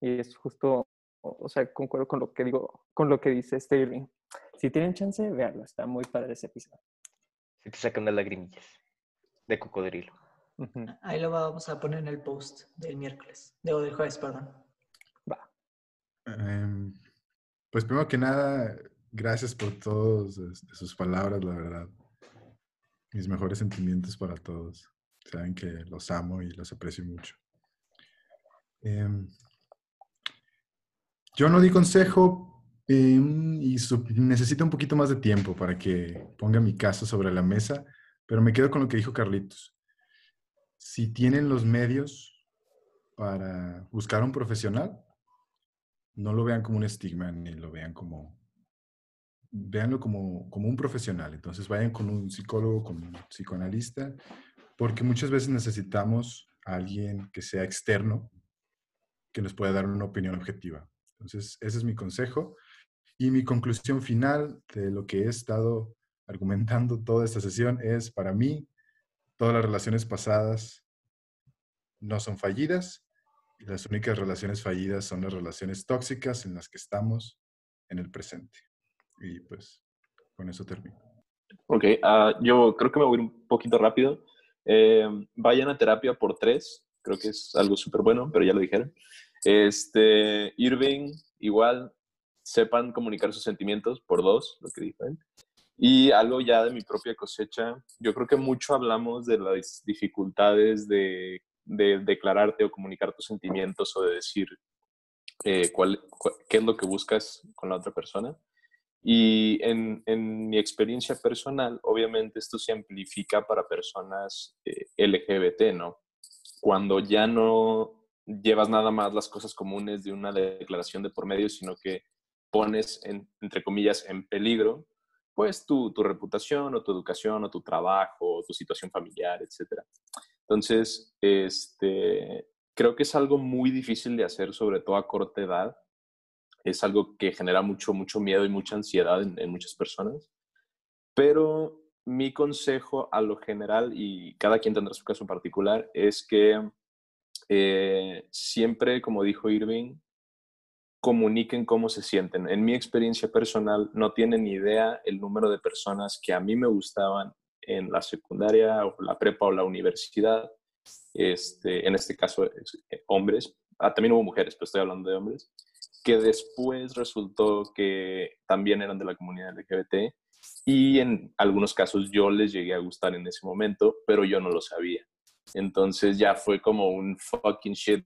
Y es justo, o sea, concuerdo con lo que digo, con lo que dice Sterling. Si tienen chance, véanlo, está muy padre ese episodio.
Si te sacan las lagrimillas de cocodrilo.
Ahí lo vamos a poner en el post del miércoles, de, o del jueves, perdón.
Va.
Em, pues primero que nada, gracias por todas sus palabras, la verdad. Mis mejores sentimientos para todos. Saben que los amo y los aprecio mucho. Em, yo no di consejo em, y necesito un poquito más de tiempo para que ponga mi caso sobre la mesa, pero me quedo con lo que dijo Carlitos si tienen los medios para buscar un profesional, no lo vean como un estigma ni lo vean como, véanlo como, como un profesional. Entonces vayan con un psicólogo, con un psicoanalista, porque muchas veces necesitamos a alguien que sea externo, que nos pueda dar una opinión objetiva. Entonces, ese es mi consejo. Y mi conclusión final de lo que he estado argumentando toda esta sesión es, para mí, Todas las relaciones pasadas no son fallidas las únicas relaciones fallidas son las relaciones tóxicas en las que estamos en el presente. Y pues con eso termino.
Ok, ah, yo creo que me voy un poquito rápido. Eh, vayan a terapia por tres, creo que es algo súper bueno, pero ya lo dijeron. Este, Irving, igual, sepan comunicar sus sentimientos por dos, lo que dijo él. Y algo ya de mi propia cosecha, yo creo que mucho hablamos de las dificultades de, declararte o comunicar tus sentimientos o de decir eh, cuál, qué es lo que buscas con la otra persona. Y en, mi experiencia personal, obviamente esto se amplifica para personas eh, LGBT, ¿no? Cuando ya no llevas nada más las cosas comunes de una declaración de por medio, sino que pones, entre comillas, en peligro pues tu, tu, reputación o tu educación o tu trabajo o tu situación familiar, etc. Entonces, este, creo que es algo muy difícil de hacer, sobre todo a corta edad. Es algo que genera mucho, mucho miedo y mucha ansiedad en, muchas personas. Pero mi consejo a lo general, y cada quien tendrá su caso particular, es que eh, siempre, como dijo Irving, comuniquen cómo se sienten. En mi experiencia personal, no tienen ni idea el número de personas que a mí me gustaban en la secundaria o la prepa o la universidad. Este, en este caso, eh, hombres. Ah, también hubo mujeres, pero estoy hablando de hombres. Que después resultó que también eran de la comunidad LGBT y en algunos casos yo les llegué a gustar en ese momento, pero yo no lo sabía. Entonces ya fue como un fucking shit.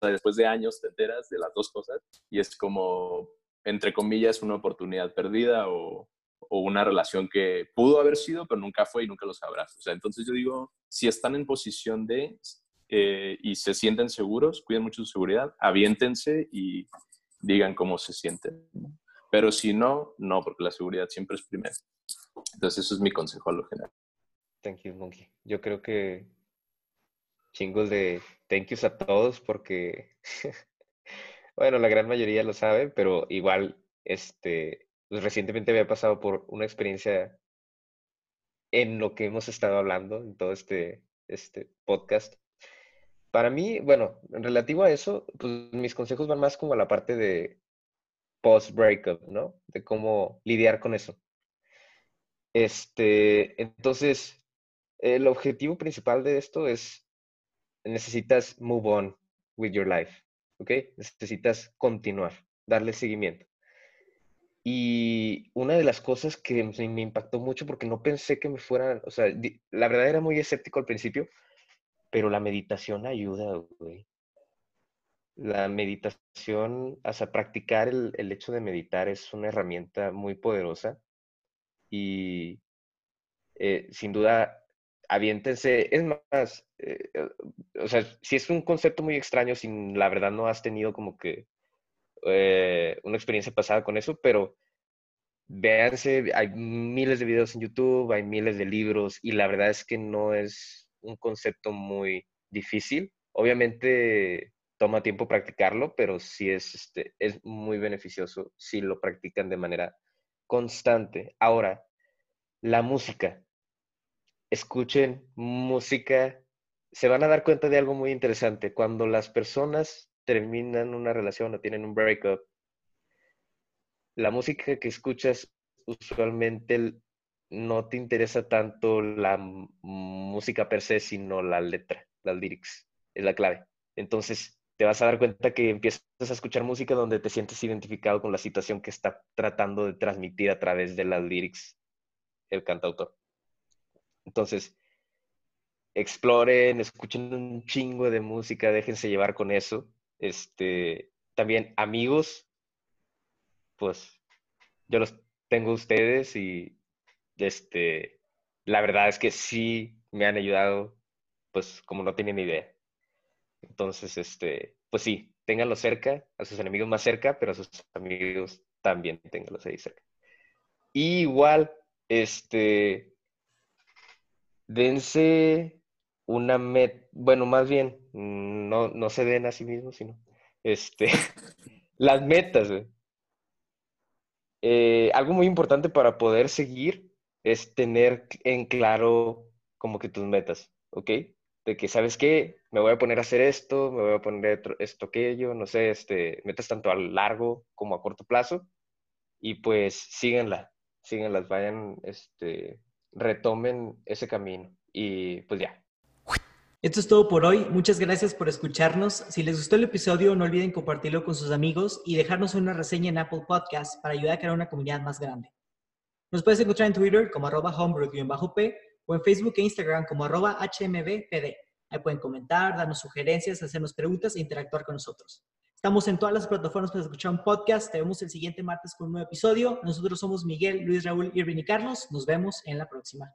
después de años te enteras de las dos cosas y es como, entre comillas, una oportunidad perdida o, o una relación que pudo haber sido, pero nunca fue y nunca lo sabrás. O sea, entonces yo digo, si están en posición de eh, y se sienten seguros, cuiden mucho su seguridad, aviéntense y digan cómo se sienten. Pero si no, no, porque la seguridad siempre es primero. Entonces, eso es mi consejo a lo general.
Thank you, Monkey. Yo creo que chingos de thank yous a todos porque, bueno, la gran mayoría lo sabe, pero igual, este, pues recientemente había pasado por una experiencia en lo que hemos estado hablando en todo este, este podcast. Para mí, bueno, en relativo a eso, pues mis consejos van más como a la parte de post-breakup, ¿no? De cómo lidiar con eso. Este, entonces, el objetivo principal de esto es necesitas move on with your life, ¿ok? Necesitas continuar, darle seguimiento. Y una de las cosas que me impactó mucho porque no pensé que me fueran, o sea, la verdad era muy escéptico al principio, pero la meditación ayuda, güey. La meditación, sea, practicar el, el hecho de meditar es una herramienta muy poderosa y eh, sin duda, aviéntense. Es más, eh, o sea, si es un concepto muy extraño, si la verdad no has tenido como que eh, una experiencia pasada con eso, pero véanse, hay miles de videos en YouTube, hay miles de libros y la verdad es que no es un concepto muy difícil. Obviamente toma tiempo practicarlo, pero sí es, este, es muy beneficioso si lo practican de manera constante. Ahora, la música. Escuchen música. Se van a dar cuenta de algo muy interesante. Cuando las personas terminan una relación o tienen un breakup, la música que escuchas usualmente no te interesa tanto la música per se, sino la letra, las lyrics. Es la clave. Entonces, te vas a dar cuenta que empiezas a escuchar música donde te sientes identificado con la situación que está tratando de transmitir a través de las lyrics el cantautor. Entonces, exploren, escuchen un chingo de música, déjense llevar con eso. Este, también amigos, pues yo los tengo ustedes y este, la verdad es que sí me han ayudado, pues como no tienen idea. Entonces, este, pues sí, ténganlo cerca, a sus enemigos más cerca, pero a sus amigos también ténganlos ahí cerca. igual, este, dense una meta, bueno, más bien, no, no se den a sí mismos, sino, este, las metas. Eh, algo muy importante para poder seguir es tener en claro como que tus metas, ¿ok? de que, ¿sabes qué? Me voy a poner a hacer esto, me voy a poner esto, aquello, no sé, este, metas tanto a largo como a corto plazo y pues síguenla, síguenlas, vayan, este, retomen ese camino y pues ya.
Esto es todo por hoy. Muchas gracias por escucharnos. Si les gustó el episodio, no olviden compartirlo con sus amigos y dejarnos una reseña en Apple Podcast para ayudar a crear una comunidad más grande. Nos puedes encontrar en Twitter como arroba homebrew-p o en Facebook e Instagram como arroba hmbpd. Ahí pueden comentar, darnos sugerencias, hacernos preguntas e interactuar con nosotros. Estamos en todas las plataformas para escuchar un podcast. Te vemos el siguiente martes con un nuevo episodio. Nosotros somos Miguel, Luis, Raúl, Irving y Carlos. Nos vemos en la próxima.